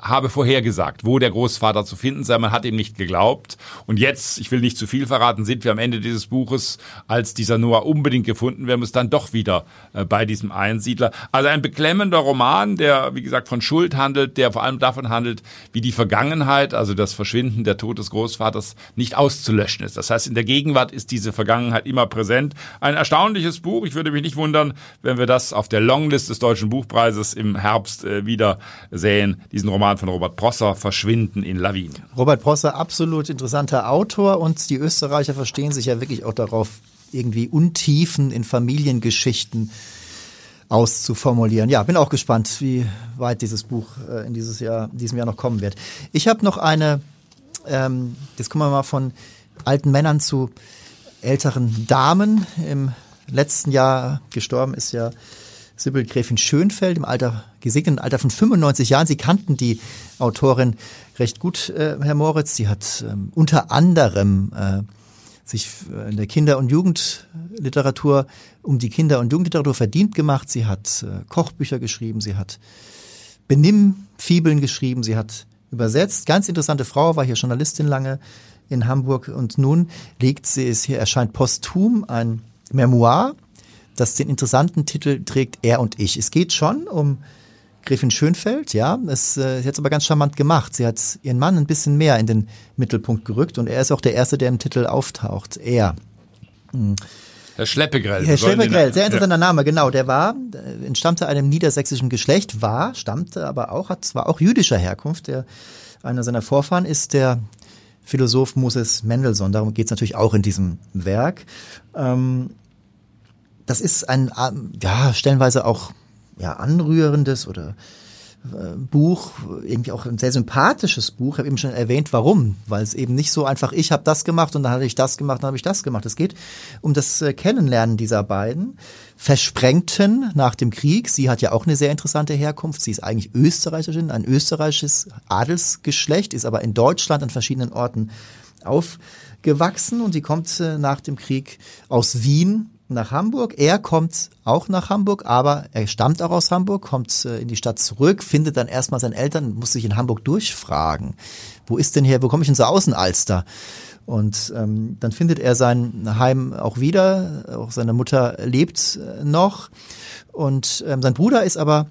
habe vorhergesagt, wo der Großvater zu finden sei. Man hat ihm nicht geglaubt. Und jetzt, ich will nicht zu viel verraten, sind wir am Ende dieses Buches, als dieser Noah unbedingt gefunden werden muss, dann doch wieder äh, bei diesem Einsiedler. Also ein beklemmender Roman, der, wie gesagt, von Schuld handelt, der vor allem davon handelt, wie die Vergangenheit, also das Verschwinden, der Tod des Großvaters, nicht auszulöschen ist. Das heißt, in der Gegenwart ist diese Vergangenheit immer präsent. Ein erstaunliches Buch. Ich würde mich nicht wundern, wenn wir das auf der Longlist des Deutschen Buchpreises im Herbst äh, wieder sehen. Diesen Roman von Robert Prosser, Verschwinden in Lawinen. Robert Prosser, absolut interessanter Autor und die Österreicher verstehen sich ja wirklich auch darauf, irgendwie Untiefen in Familiengeschichten auszuformulieren. Ja, bin auch gespannt, wie weit dieses Buch äh, in dieses Jahr, diesem Jahr noch kommen wird. Ich habe noch eine, ähm, jetzt kommen wir mal von alten Männern zu älteren Damen. Im letzten Jahr gestorben ist ja Sibyl Gräfin Schönfeld im Alter, gesegneten Alter von 95 Jahren. Sie kannten die Autorin recht gut, äh, Herr Moritz. Sie hat ähm, unter anderem äh, sich in der Kinder- und Jugendliteratur um die Kinder- und Jugendliteratur verdient gemacht. Sie hat äh, Kochbücher geschrieben, sie hat Benimmfibeln geschrieben, sie hat übersetzt. Ganz interessante Frau, war hier Journalistin lange in Hamburg und nun legt sie es hier, erscheint posthum ein Memoir, das den interessanten Titel trägt Er und ich. Es geht schon um Gräfin Schönfeld, ja. Es, äh, sie hat es aber ganz charmant gemacht. Sie hat ihren Mann ein bisschen mehr in den Mittelpunkt gerückt und er ist auch der Erste, der im Titel auftaucht. Er. Herr Schleppegrell. Herr den- sehr interessanter Name, genau. Der war, äh, entstammte einem niedersächsischen Geschlecht, war, stammte aber auch, hat zwar auch jüdischer Herkunft. Der, einer seiner Vorfahren ist der Philosoph Moses Mendelssohn. Darum geht es natürlich auch in diesem Werk. Ähm, das ist ein, ähm, ja, stellenweise auch ja, anrührendes oder äh, Buch, irgendwie auch ein sehr sympathisches Buch. Ich habe eben schon erwähnt, warum. Weil es eben nicht so einfach, ich habe das gemacht und dann hatte ich das gemacht, dann habe ich das gemacht. Es geht um das äh, Kennenlernen dieser beiden Versprengten nach dem Krieg. Sie hat ja auch eine sehr interessante Herkunft. Sie ist eigentlich Österreicherin, ein österreichisches Adelsgeschlecht, ist aber in Deutschland an verschiedenen Orten aufgewachsen und sie kommt äh, nach dem Krieg aus Wien nach Hamburg. Er kommt auch nach Hamburg, aber er stammt auch aus Hamburg, kommt äh, in die Stadt zurück, findet dann erstmal seine Eltern, muss sich in Hamburg durchfragen. Wo ist denn hier, wo komme ich denn so aus in Alster? Und ähm, dann findet er sein Heim auch wieder. Auch seine Mutter lebt äh, noch. Und ähm, sein Bruder ist aber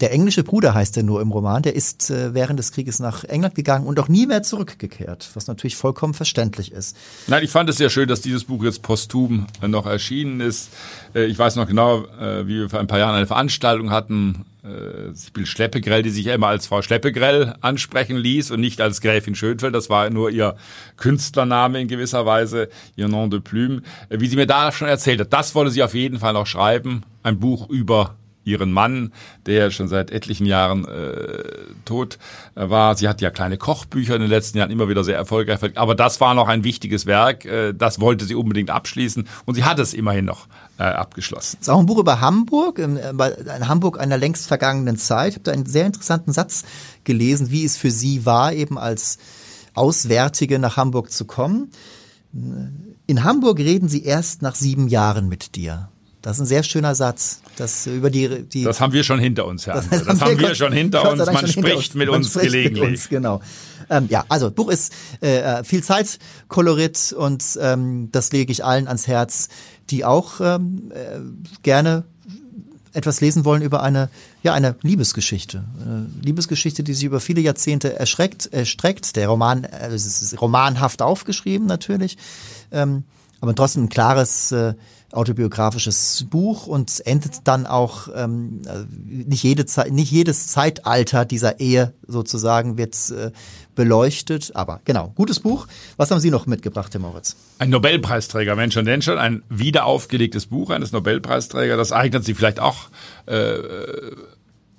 Der englische Bruder heißt er nur im Roman. Der ist äh, während des Krieges nach England gegangen und auch nie mehr zurückgekehrt, was natürlich vollkommen verständlich ist. Nein, ich fand es sehr schön, dass dieses Buch jetzt posthum äh, noch erschienen ist. Äh, ich weiß noch genau, äh, wie wir vor ein paar Jahren eine Veranstaltung hatten. Sibyl Schleppegrell, die sich ja immer als Frau Schleppegrell ansprechen ließ und nicht als Gräfin Schönfeld. Das war nur ihr Künstlername in gewisser Weise, ihr Nom de Plume. Wie sie mir da schon erzählt hat, das wolle sie auf jeden Fall noch schreiben. Ein Buch über ihren Mann, der schon seit etlichen Jahren äh, tot äh, war. Sie hat ja kleine Kochbücher in den letzten Jahren immer wieder sehr erfolgreich, aber das war noch ein wichtiges Werk. Äh, das wollte sie unbedingt abschließen und sie hat es immerhin noch äh, abgeschlossen. Das ist auch ein Buch über Hamburg, in, in Hamburg einer längst vergangenen Zeit. Ich habe da einen sehr interessanten Satz gelesen, wie es für sie war, eben als Auswärtige nach Hamburg zu kommen. In Hamburg reden sie erst nach sieben Jahren mit dir. Das ist ein sehr schöner Satz. Das über die, die Das haben wir schon hinter uns, Herr. Das, das haben, wir, wir schon hinter uns. Man spricht uns. mit Man uns spricht gelegentlich. Mit uns, genau. Ähm, ja, also Buch ist äh, viel Zeitkolorit und ähm, das lege ich allen ans Herz, die auch ähm, äh, gerne etwas lesen wollen über eine, ja, eine Liebesgeschichte. Eine Liebesgeschichte, die sich über viele Jahrzehnte erschreckt, erstreckt. Der Roman, also es ist romanhaft aufgeschrieben natürlich, ähm, aber trotzdem ein klares äh, autobiografisches Buch und endet dann auch ähm, nicht jede Zeit, nicht jedes Zeitalter dieser Ehe sozusagen wird äh, beleuchtet, aber genau gutes Buch. Was haben Sie noch mitgebracht, Herr Moritz? Ein Nobelpreisträger, Mensch und denn schon ein wiederaufgelegtes Buch eines Nobelpreisträgers. Das eignet sich vielleicht auch äh,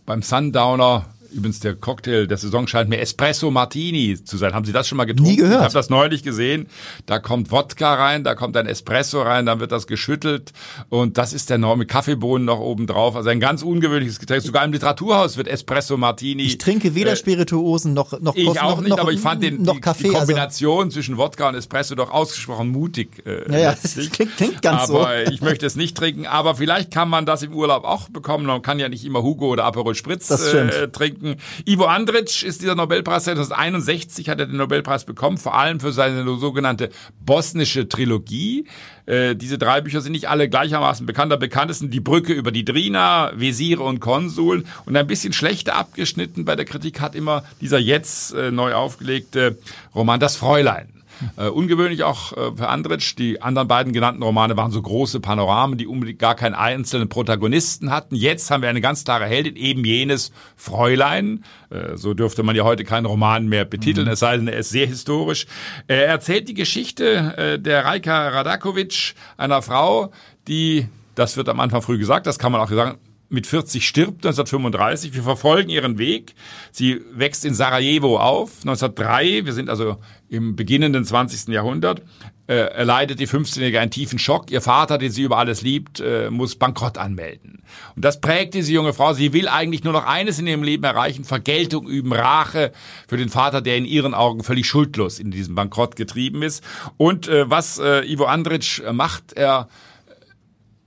beim Sundowner Übrigens, der Cocktail der Saison scheint mir Espresso Martini zu sein. Haben Sie das schon mal getrunken? Nie gehört. Ich habe das neulich gesehen. Da kommt Wodka rein, da kommt ein Espresso rein, dann wird das geschüttelt und das ist der neue mit Kaffeebohnen noch oben drauf. Also ein ganz ungewöhnliches Getränk. Sogar im Literaturhaus wird Espresso Martini. Ich trinke weder äh, Spirituosen noch noch Ich auch noch, nicht, noch, aber ich fand den, die, Kaffee, die Kombination also, zwischen Wodka und Espresso doch ausgesprochen mutig. Äh, ja, ja, das klingt, klingt ganz aber so. ich möchte es nicht trinken. Aber vielleicht kann man das im Urlaub auch bekommen. Man kann ja nicht immer Hugo oder Aperol Spritz äh, trinken. Ivo Andrić ist dieser Nobelpreis 2061, hat er den Nobelpreis bekommen, vor allem für seine sogenannte bosnische Trilogie. Äh, diese drei Bücher sind nicht alle gleichermaßen bekannt. Der bekanntesten Die Brücke über die Drina, Wesire und Konsuln. Und ein bisschen schlechter abgeschnitten bei der Kritik hat immer dieser jetzt äh, neu aufgelegte Roman Das Fräulein. Äh, ungewöhnlich auch äh, für Andritsch. Die anderen beiden genannten Romane waren so große Panoramen, die unbedingt gar keinen einzelnen Protagonisten hatten. Jetzt haben wir eine ganz klare Heldin, eben jenes Fräulein. Äh, so dürfte man ja heute keinen Roman mehr betiteln, mhm. es sei denn, er ist sehr historisch. Er erzählt die Geschichte äh, der Rajka Radakovic, einer Frau, die das wird am Anfang früh gesagt, das kann man auch sagen, mit 40 stirbt 1935. Wir verfolgen ihren Weg. Sie wächst in Sarajevo auf 1903. Wir sind also im beginnenden 20. Jahrhundert. Äh, erleidet die 15-Jährige einen tiefen Schock. Ihr Vater, den sie über alles liebt, äh, muss Bankrott anmelden. Und das prägt diese junge Frau. Sie will eigentlich nur noch eines in ihrem Leben erreichen, Vergeltung üben, Rache für den Vater, der in ihren Augen völlig schuldlos in diesem Bankrott getrieben ist. Und äh, was äh, Ivo Andrić macht, er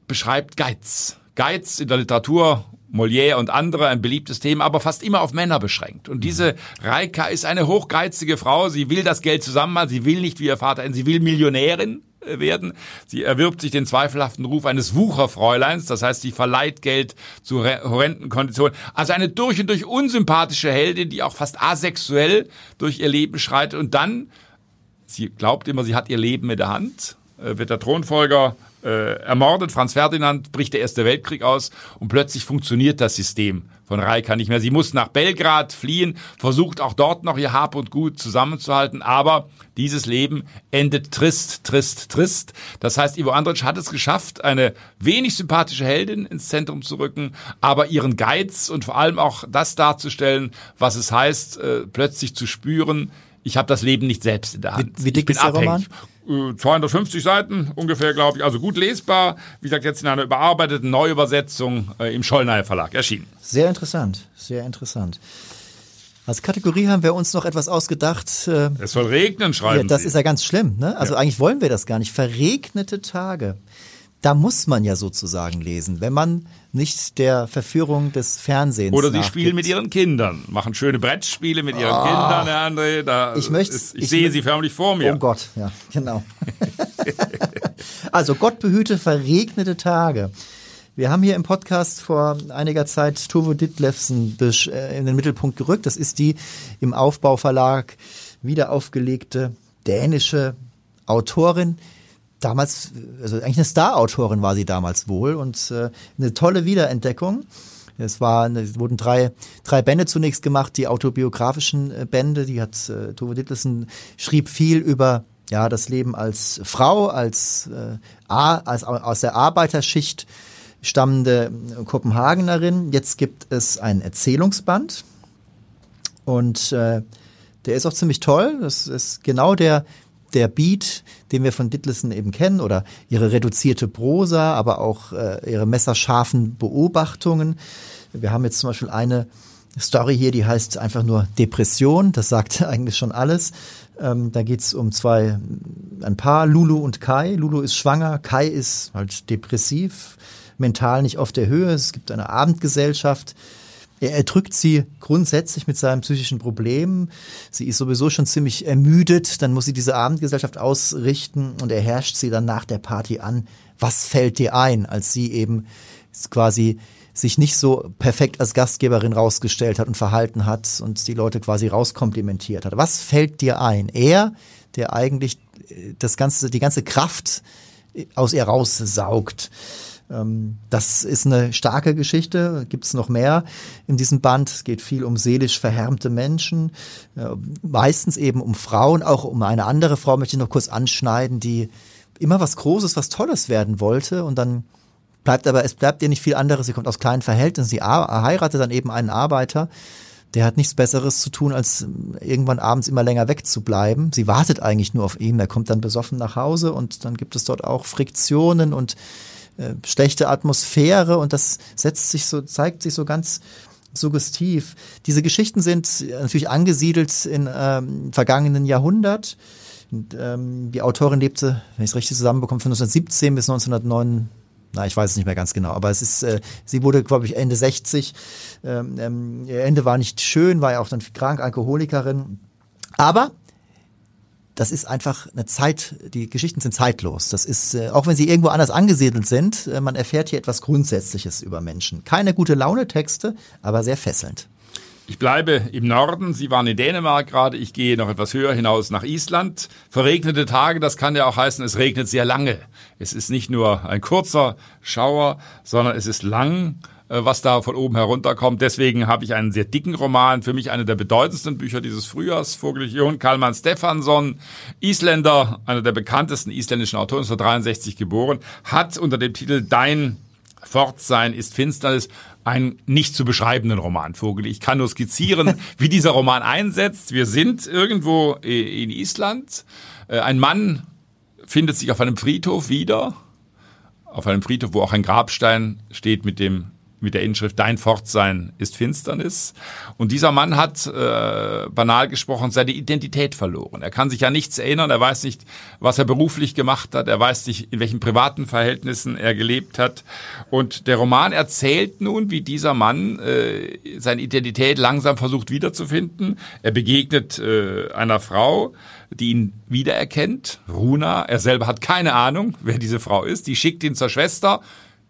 beschreibt Geiz. Geiz in der Literatur, Molière und andere, ein beliebtes Thema, aber fast immer auf Männer beschränkt. Und diese Reika ist eine hochgeizige Frau. Sie will das Geld zusammen machen. Sie will nicht wie ihr Vater, sie will Millionärin äh, werden. Sie erwirbt sich den zweifelhaften Ruf eines Wucherfräuleins, das heißt, sie verleiht Geld zu horrenden Konditionen. Also eine durch und durch unsympathische Heldin, die auch fast asexuell durch ihr Leben schreitet und dann, sie glaubt immer, sie hat ihr Leben in der Hand, äh, wird der Thronfolger äh, ermordet. Franz Ferdinand bricht der Erste Weltkrieg aus und plötzlich funktioniert das System von Reika nicht mehr. Sie muss nach Belgrad fliehen, versucht auch dort noch ihr Hab und Gut zusammenzuhalten, aber dieses Leben endet trist, trist, trist. Das heißt, Ivo Andrić hat es geschafft, eine wenig sympathische Heldin ins Zentrum zu rücken, aber ihren Geiz und vor allem auch das darzustellen, was es heißt, äh, plötzlich zu spüren, ich habe das Leben nicht selbst in der Hand. Wie, wie dick ist der Roman? 250 Seiten ungefähr, glaube ich. Also gut lesbar. Wie gesagt, jetzt in einer überarbeiteten Neuübersetzung äh, im Schollneier Verlag erschienen. Sehr interessant, sehr interessant. Als Kategorie haben wir uns noch etwas ausgedacht. Äh, es soll regnen, schreiben ja, Das Sie. ist ja ganz schlimm. Ne? Also ja. eigentlich wollen wir das gar nicht. Verregnete Tage da muss man ja sozusagen lesen, wenn man nicht der Verführung des Fernsehens Oder sie nachgibt. spielen mit ihren Kindern, machen schöne Brettspiele mit ihren oh. Kindern, Herr André. Da ich möchte, ich, ich sehe sie förmlich vor mir. Oh Gott, ja, genau. also Gott behüte verregnete Tage. Wir haben hier im Podcast vor einiger Zeit Tove Ditlevsen äh, in den Mittelpunkt gerückt. Das ist die im Aufbauverlag wieder aufgelegte dänische Autorin. Damals, also eigentlich eine Star-Autorin war sie damals wohl und äh, eine tolle Wiederentdeckung. Es war, es wurden drei, drei Bände zunächst gemacht, die autobiografischen äh, Bände. Die hat äh, Tove Ditlevsen schrieb viel über ja das Leben als Frau, als, äh, als aus der Arbeiterschicht stammende Kopenhagenerin. Jetzt gibt es einen Erzählungsband und äh, der ist auch ziemlich toll. Das ist genau der der Beat, den wir von Ditlesen eben kennen, oder ihre reduzierte Prosa, aber auch äh, ihre messerscharfen Beobachtungen. Wir haben jetzt zum Beispiel eine Story hier, die heißt einfach nur Depression. Das sagt eigentlich schon alles. Ähm, da geht's um zwei, ein Paar, Lulu und Kai. Lulu ist schwanger, Kai ist halt depressiv, mental nicht auf der Höhe. Es gibt eine Abendgesellschaft. Er erdrückt sie grundsätzlich mit seinen psychischen Problemen. Sie ist sowieso schon ziemlich ermüdet. Dann muss sie diese Abendgesellschaft ausrichten und er herrscht sie dann nach der Party an. Was fällt dir ein, als sie eben quasi sich nicht so perfekt als Gastgeberin rausgestellt hat und verhalten hat und die Leute quasi rauskomplimentiert hat. Was fällt dir ein? Er, der eigentlich äh, das ganze, die ganze Kraft aus ihr raussaugt. Ähm, das ist eine starke Geschichte. Gibt es noch mehr in diesem Band? Es geht viel um seelisch verhärmte Menschen, äh, meistens eben um Frauen, auch um eine andere Frau möchte ich noch kurz anschneiden, die immer was Großes, was Tolles werden wollte und dann Bleibt aber, es bleibt ihr nicht viel anderes. Sie kommt aus kleinen Verhältnissen. Sie heiratet dann eben einen Arbeiter. Der hat nichts Besseres zu tun, als irgendwann abends immer länger wegzubleiben. Sie wartet eigentlich nur auf ihn. Er kommt dann besoffen nach Hause und dann gibt es dort auch Friktionen und äh, schlechte Atmosphäre und das setzt sich so, zeigt sich so ganz suggestiv. Diese Geschichten sind natürlich angesiedelt im ähm, vergangenen Jahrhundert. Und, ähm, die Autorin lebte, wenn ich es richtig zusammenbekomme, von 1917 bis 1909 na, ich weiß es nicht mehr ganz genau, aber es ist, äh, sie wurde, glaube ich, Ende 60. Ähm, ähm, ihr Ende war nicht schön, war ja auch dann krank, Alkoholikerin. Aber das ist einfach eine Zeit, die Geschichten sind zeitlos. Das ist, äh, auch wenn sie irgendwo anders angesiedelt sind, äh, man erfährt hier etwas Grundsätzliches über Menschen. Keine gute Laune-Texte, aber sehr fesselnd. Ich bleibe im Norden. Sie waren in Dänemark gerade. Ich gehe noch etwas höher hinaus nach Island. Verregnete Tage, das kann ja auch heißen, es regnet sehr lange. Es ist nicht nur ein kurzer Schauer, sondern es ist lang was da von oben herunterkommt. Deswegen habe ich einen sehr dicken Roman, für mich einer der bedeutendsten Bücher dieses Frühjahrs, Vogellegion, Karlmann Stefansson, Isländer, einer der bekanntesten isländischen Autoren, ist 1963 geboren, hat unter dem Titel Dein Fortsein ist Finsternis einen nicht zu beschreibenden Roman, Vogel. Ich kann nur skizzieren, wie dieser Roman einsetzt. Wir sind irgendwo in Island. Äh, ein Mann findet sich auf einem Friedhof wieder. Auf einem Friedhof, wo auch ein Grabstein steht mit dem mit der Inschrift Dein Fortsein ist Finsternis. Und dieser Mann hat, äh, banal gesprochen, seine Identität verloren. Er kann sich an nichts erinnern, er weiß nicht, was er beruflich gemacht hat, er weiß nicht, in welchen privaten Verhältnissen er gelebt hat. Und der Roman erzählt nun, wie dieser Mann äh, seine Identität langsam versucht wiederzufinden. Er begegnet äh, einer Frau, die ihn wiedererkennt, Runa. Er selber hat keine Ahnung, wer diese Frau ist. Die schickt ihn zur Schwester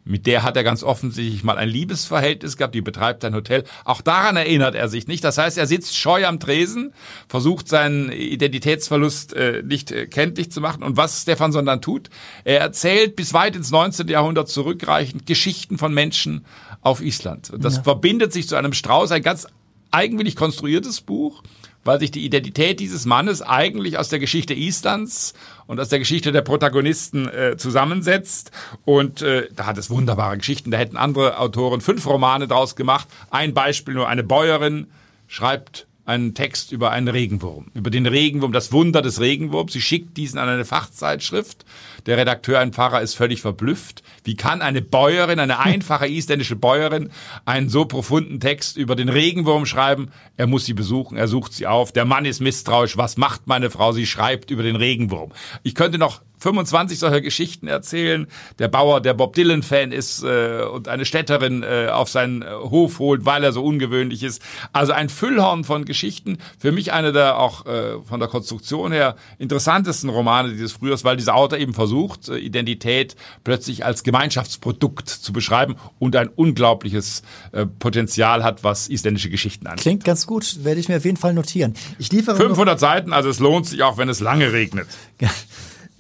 mit der hat er ganz offensichtlich mal ein Liebesverhältnis gehabt, die betreibt ein Hotel. Auch daran erinnert er sich nicht. Das heißt, er sitzt scheu am Tresen, versucht seinen Identitätsverlust äh, nicht äh, kenntlich zu machen. Und was Stephanson dann tut, er erzählt bis weit ins 19. Jahrhundert zurückreichend Geschichten von Menschen auf Island. Das ja. verbindet sich zu einem Strauß, ein ganz eigenwillig konstruiertes Buch weil sich die Identität dieses Mannes eigentlich aus der Geschichte Islands und aus der Geschichte der Protagonisten äh, zusammensetzt. Und äh, da hat es wunderbare Geschichten. Da hätten andere Autoren fünf Romane draus gemacht. Ein Beispiel nur, eine Bäuerin schreibt einen Text über einen Regenwurm, über den Regenwurm, das Wunder des Regenwurms. Sie schickt diesen an eine Fachzeitschrift. Der Redakteur, ein Pfarrer, ist völlig verblüfft. Wie kann eine Bäuerin, eine einfache isländische Bäuerin, einen so profunden Text über den Regenwurm schreiben? Er muss sie besuchen, er sucht sie auf. Der Mann ist misstrauisch. Was macht meine Frau? Sie schreibt über den Regenwurm. Ich könnte noch 25 solcher Geschichten erzählen. Der Bauer, der Bob Dylan-Fan ist äh, und eine Städterin äh, auf seinen äh, Hof holt, weil er so ungewöhnlich ist. Also ein Füllhorn von Geschichten. Für mich eine der auch äh, von der Konstruktion her interessantesten Romane dieses Frühjahrs, weil dieser Autor eben versucht, äh, Identität plötzlich als Gemeinschaftsprodukt zu beschreiben und ein unglaubliches äh, Potenzial hat, was isländische Geschichten angeht. Klingt ganz gut, werde ich mir auf jeden Fall notieren. Ich liefere 500 Seiten, also es lohnt sich auch, wenn es lange regnet.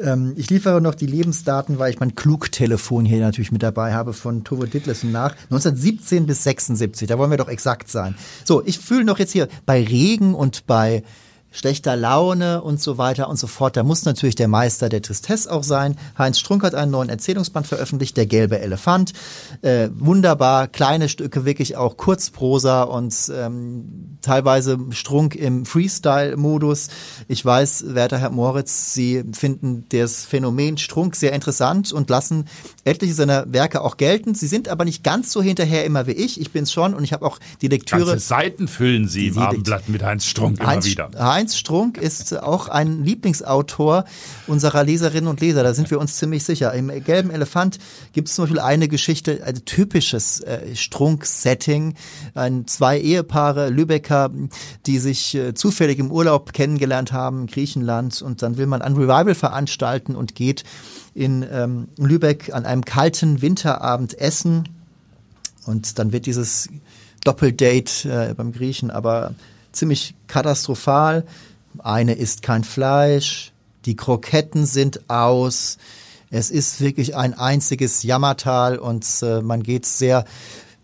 Ähm, ich liefere noch die Lebensdaten, weil ich mein Klugtelefon hier natürlich mit dabei habe von Tove Ditlevsen nach. 1917 bis 76, da wollen wir doch exakt sein. So, ich fühle noch jetzt hier bei Regen und bei schlechter Laune und so weiter und so fort. Da muss natürlich der Meister der Tristesse auch sein. Heinz Strunk hat einen neuen Erzählungsband veröffentlicht, Der gelbe Elefant. Äh, wunderbar, kleine Stücke, wirklich auch Kurzprosa und ähm, teilweise Strunk im Freestyle-Modus. Ich weiß, werter Herr Moritz, Sie finden das Phänomen Strunk sehr interessant und lassen etliche seiner Werke auch gelten. Sie sind aber nicht ganz so hinterher immer wie ich. Ich bin's schon und ich habe auch die Lektüre. Ganze Seiten füllen Sie im Abendblatt mit Heinz Strunk Heinz, immer wieder. Heinz Strunk ist auch ein Lieblingsautor unserer Leserinnen und Leser. Da sind wir uns ziemlich sicher. Im Gelben Elefant gibt es zum Beispiel eine Geschichte, ein typisches äh, Strunk-Setting. Ein, zwei Ehepaare, Lübecker, die sich äh, zufällig im Urlaub kennengelernt haben, in Griechenland. Und dann will man ein Revival veranstalten und geht in ähm, Lübeck an einem kalten Winterabend essen. Und dann wird dieses Doppeldate äh, beim Griechen aber ziemlich katastrophal. Eine isst kein Fleisch, die Kroketten sind aus. Es ist wirklich ein einziges Jammertal und äh, man geht sehr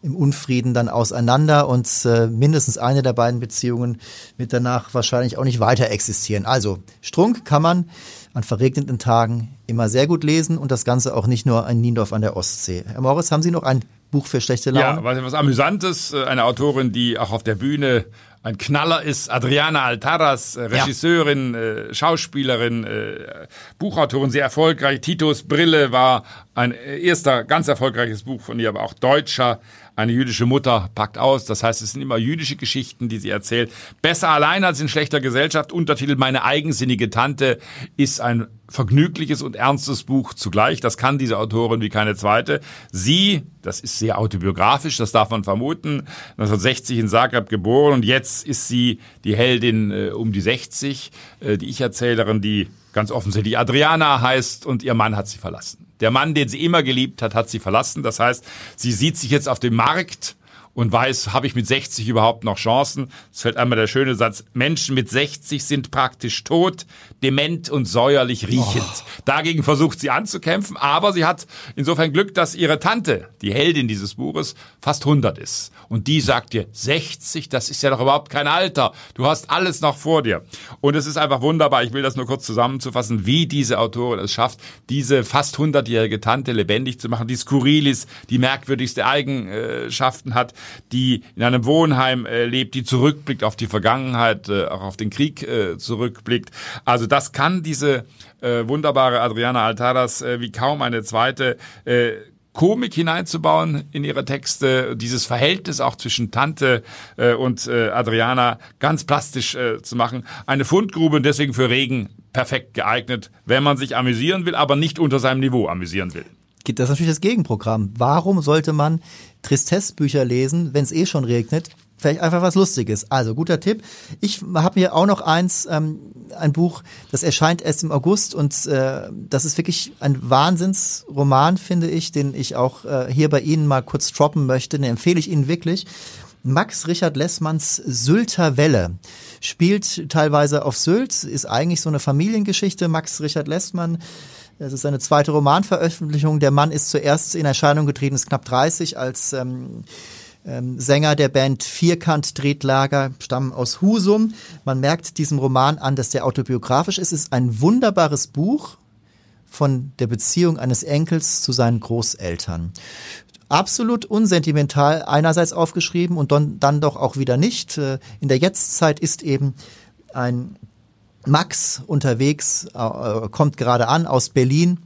im Unfrieden dann auseinander und äh, mindestens eine der beiden Beziehungen wird danach wahrscheinlich auch nicht weiter existieren. Also Strunk kann man an verregneten Tagen immer sehr gut lesen und das Ganze auch nicht nur in Niendorf an der Ostsee. Herr Moritz, haben Sie noch ein Buch für schlechte Laune? Ja, was, was Amüsantes, äh, eine Autorin, die auch auf der Bühne ein Knaller ist. Adriana Altaras, äh, Regisseurin, ja. äh, Schauspielerin, Buchautorin, sehr erfolgreich. Titos Brille war ein erster ganz erfolgreiches Buch von ihr, aber auch deutscher eine jüdische Mutter packt aus. Das heißt, es sind immer jüdische Geschichten, die sie erzählt. Besser allein als in schlechter Gesellschaft. Untertitel Meine eigensinnige Tante ist ein vergnügliches und ernstes Buch zugleich. Das kann diese Autorin wie keine zweite. Sie, das ist sehr autobiografisch, das darf man vermuten, 1960 in Zagreb geboren und jetzt ist sie die Heldin äh, um die 60, äh, die Ich-Erzählerin, die ganz offensichtlich Adriana heißt und ihr Mann hat sie verlassen. Der Mann, den sie immer geliebt hat, hat sie verlassen. Das heißt, sie sieht sich jetzt auf dem Markt und weiß, habe ich mit 60 überhaupt noch Chancen? Es fällt einmal der schöne Satz, Menschen mit 60 sind praktisch tot, dement und säuerlich riechend. Oh. Dagegen versucht sie anzukämpfen, aber sie hat insofern Glück, dass ihre Tante, die Heldin dieses Buches, fast 100 ist. Und die sagt dir, 60, das ist ja doch überhaupt kein Alter. Du hast alles noch vor dir. Und es ist einfach wunderbar, ich will das nur kurz zusammenzufassen, wie diese Autorin es schafft, diese fast 100-jährige Tante lebendig zu machen, die skurril ist, die merkwürdigste Eigenschaften hat, die in einem Wohnheim äh, lebt, die zurückblickt auf die Vergangenheit, äh, auch auf den Krieg äh, zurückblickt. Also das kann diese äh, wunderbare Adriana Altaras äh, wie kaum eine zweite äh, Komik hineinzubauen in ihre Texte, dieses Verhältnis auch zwischen Tante äh, und äh, Adriana ganz plastisch äh, zu machen. Eine Fundgrube und deswegen für Regen perfekt geeignet, wenn man sich amüsieren will, aber nicht unter seinem Niveau amüsieren will. Das ist natürlich das Gegenprogramm. Warum sollte man Tristesse-Bücher lesen, wenn es eh schon regnet? Vielleicht einfach was Lustiges. Also guter Tipp. Ich habe mir auch noch eins, ähm, ein Buch, das erscheint erst im August und äh, das ist wirklich ein Wahnsinnsroman, finde ich, den ich auch äh, hier bei Ihnen mal kurz droppen möchte. Den empfehle ich Ihnen wirklich. Max Richard Lessmanns Sylter Welle spielt teilweise auf Sylt, ist eigentlich so eine Familiengeschichte. Max Richard Lessmann es ist seine zweite Romanveröffentlichung. Der Mann ist zuerst in Erscheinung getreten, ist knapp 30 als ähm, ähm, Sänger der Band Vierkant Tretlager, stammen aus Husum. Man merkt diesem Roman an, dass der autobiografisch ist. Es ist ein wunderbares Buch von der Beziehung eines Enkels zu seinen Großeltern. Absolut unsentimental einerseits aufgeschrieben und dann, dann doch auch wieder nicht. Äh, in der Jetztzeit ist eben ein Max unterwegs, äh, kommt gerade an aus Berlin,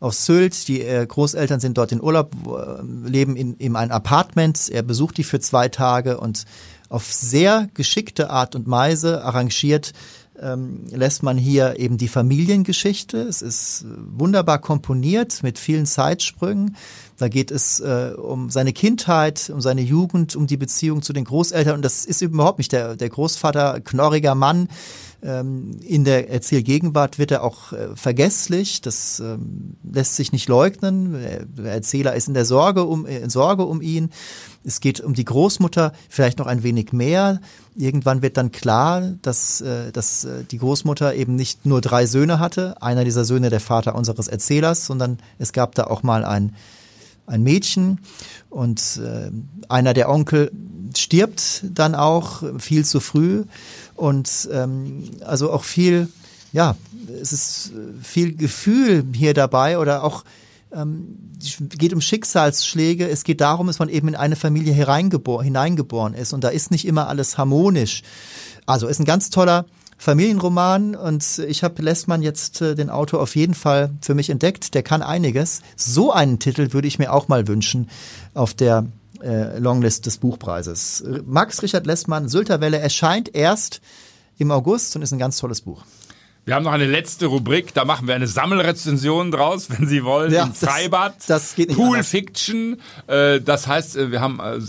auf Sylt. Die äh, Großeltern sind dort in Urlaub, äh, leben in, in einem Apartment. Er besucht die für zwei Tage und auf sehr geschickte Art und Weise arrangiert ähm, lässt man hier eben die Familiengeschichte. Es ist wunderbar komponiert mit vielen Zeitsprüngen. Da geht es äh, um seine Kindheit, um seine Jugend, um die Beziehung zu den Großeltern. Und das ist überhaupt nicht der, der Großvater, knorriger Mann. Ähm, in der Erzählgegenwart wird er auch äh, vergesslich. Das ähm, lässt sich nicht leugnen. Der Erzähler ist in der Sorge um, in Sorge um ihn. Es geht um die Großmutter, vielleicht noch ein wenig mehr. Irgendwann wird dann klar, dass, äh, dass äh, die Großmutter eben nicht nur drei Söhne hatte. Einer dieser Söhne der Vater unseres Erzählers, sondern es gab da auch mal ein ein Mädchen und äh, einer der Onkel stirbt dann auch viel zu früh und ähm, also auch viel, ja, es ist viel Gefühl hier dabei oder auch ähm, geht um Schicksalsschläge. Es geht darum, dass man eben in eine Familie hineingeboren ist und da ist nicht immer alles harmonisch. Also ist ein ganz toller Familienroman und ich habe Lessmann jetzt äh, den Autor auf jeden Fall für mich entdeckt. Der kann einiges. So einen Titel würde ich mir auch mal wünschen auf der äh, Longlist des Buchpreises. Max Richard Lessmann, Sylterwelle, erscheint erst im August und ist ein ganz tolles Buch. Wir haben noch eine letzte Rubrik, da machen wir eine Sammelrezension draus, wenn Sie wollen, ja, im Freibad. Das, das geht nicht Pool anders. Fiction. Äh, das heißt, äh, wir haben, äh,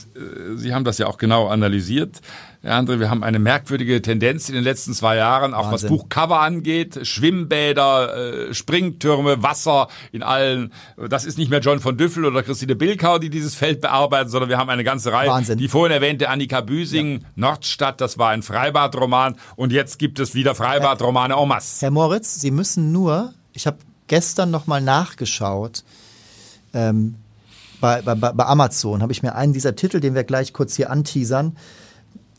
Sie haben das ja auch genau analysiert. Herr André, wir haben eine merkwürdige Tendenz in den letzten zwei Jahren, auch Wahnsinn. was Buchcover angeht. Schwimmbäder, Springtürme, Wasser in allen. Das ist nicht mehr John von Düffel oder Christine Bilkau, die dieses Feld bearbeiten, sondern wir haben eine ganze Reihe. Wahnsinn. Die vorhin erwähnte Annika Büsing, ja. Nordstadt, das war ein Freibadroman. Und jetzt gibt es wieder Freibadromane en masse. Herr Moritz, Sie müssen nur, ich habe gestern nochmal nachgeschaut, ähm, bei, bei, bei Amazon habe ich mir einen dieser Titel, den wir gleich kurz hier anteasern,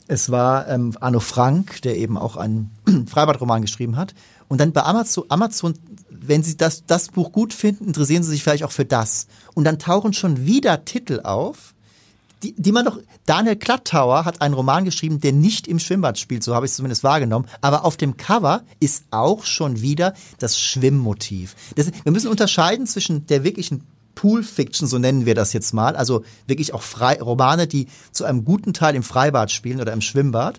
es war ähm, Arno Frank, der eben auch einen Freibadroman geschrieben hat. Und dann bei Amazon, Amazon, wenn Sie das, das Buch gut finden, interessieren Sie sich vielleicht auch für das. Und dann tauchen schon wieder Titel auf, die, die man doch, Daniel Klattauer hat einen Roman geschrieben, der nicht im Schwimmbad spielt, so habe ich es zumindest wahrgenommen. Aber auf dem Cover ist auch schon wieder das Schwimmmotiv. Das, wir müssen unterscheiden zwischen der wirklichen Pool Fiction, so nennen wir das jetzt mal. Also wirklich auch Frei Romane, die zu einem guten Teil im Freibad spielen oder im Schwimmbad.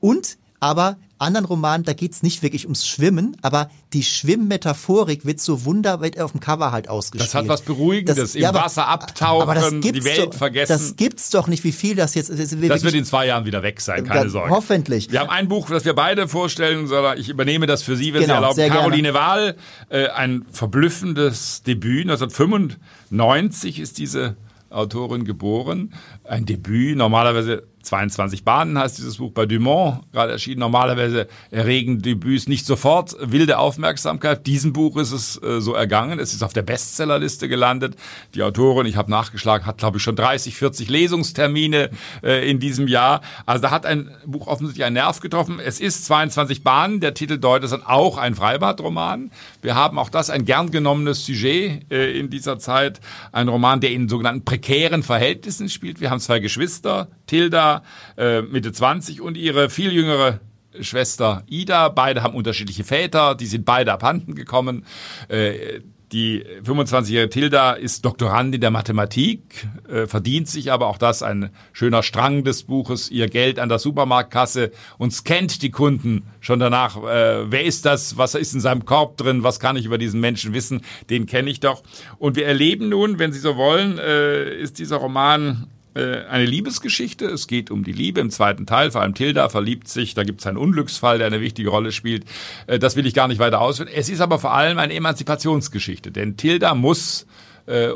Und aber anderen Romanen, da geht's nicht wirklich ums Schwimmen, aber die Schwimmmetaphorik wird so wunderbar auf dem Cover halt ausgespielt. Das hat was Beruhigendes, das, im ja, aber, Wasser abtauchen, das die Welt doch, vergessen. Das gibt's doch nicht, wie viel das jetzt ist. Das wird in zwei Jahren wieder weg sein, keine da, Sorge. Hoffentlich. Wir haben ein Buch, das wir beide vorstellen, sondern ich übernehme das für Sie, wenn genau, Sie erlauben. Caroline Wahl, äh, ein verblüffendes Debüt, 1995 ist diese Autorin geboren. Ein Debüt, normalerweise 22 Bahnen heißt dieses Buch bei Dumont, gerade erschienen. Normalerweise erregen Debüts nicht sofort wilde Aufmerksamkeit. Diesem Buch ist es äh, so ergangen. Es ist auf der Bestsellerliste gelandet. Die Autorin, ich habe nachgeschlagen, hat glaube ich schon 30, 40 Lesungstermine äh, in diesem Jahr. Also da hat ein Buch offensichtlich einen Nerv getroffen. Es ist 22 Bahnen. Der Titel deutet dann auch ein Freibadroman. Wir haben auch das ein gern genommenes Sujet äh, in dieser Zeit. Ein Roman, der in sogenannten prekären Verhältnissen spielt. Wir haben zwei Geschwister, Tilda, äh, Mitte 20 und ihre viel jüngere Schwester Ida. Beide haben unterschiedliche Väter, die sind beide abhanden gekommen. Äh, die 25-jährige Tilda ist Doktorandin der Mathematik, äh, verdient sich aber auch das ein schöner Strang des Buches, ihr Geld an der Supermarktkasse und scannt die Kunden schon danach. Wer ist das? Was ist in seinem Korb drin? Was kann ich über diesen Menschen wissen? Den kenne ich doch. Und wir erleben nun, wenn Sie so wollen, ist dieser Roman äh, eine Liebesgeschichte. Es geht um die Liebe im zweiten Teil. Vor allem Tilda verliebt sich. Da gibt es einen Unglücksfall, der eine wichtige Rolle spielt. Äh, das will ich gar nicht weiter ausführen. Es ist aber vor allem eine Emanzipationsgeschichte. Denn Tilda muss äh,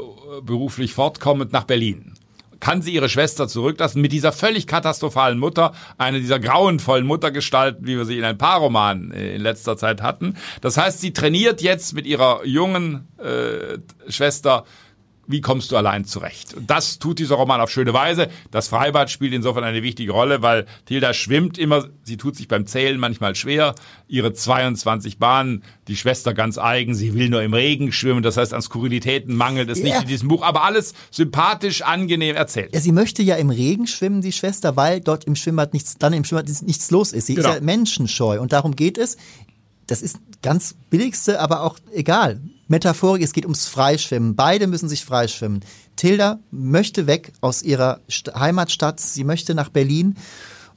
beruflich fortkommend nach Berlin kann sie ihre Schwester zurücklassen mit dieser völlig katastrophalen Mutter, eine dieser grauenvollen Muttergestalten, wie wir sie in ein paar Romanen in letzter Zeit hatten. Das heißt, sie trainiert jetzt mit ihrer jungen äh, Schwester wie kommst du allein zurecht? Und das tut dieser Roman auf schöne Weise. Das Freibad spielt insofern eine wichtige Rolle, weil Tilda schwimmt immer, sie tut sich beim Zählen manchmal schwer. Ihre 22 Bahnen, die Schwester ganz eigen, sie will nur im Regen schwimmen. Das heißt, an Skurrilitäten mangelt es ja. nicht in diesem Buch, aber alles sympathisch, angenehm erzählt. Ja, sie möchte ja im Regen schwimmen, die Schwester, weil dort im Schwimmbad nichts, dann im Schwimmbad nichts los ist. Sie genau. ist ja menschenscheu und darum geht es. Das ist ganz billigste, aber auch egal. Metaphorik, es geht ums Freischwimmen. Beide müssen sich freischwimmen. Tilda möchte weg aus ihrer Heimatstadt, sie möchte nach Berlin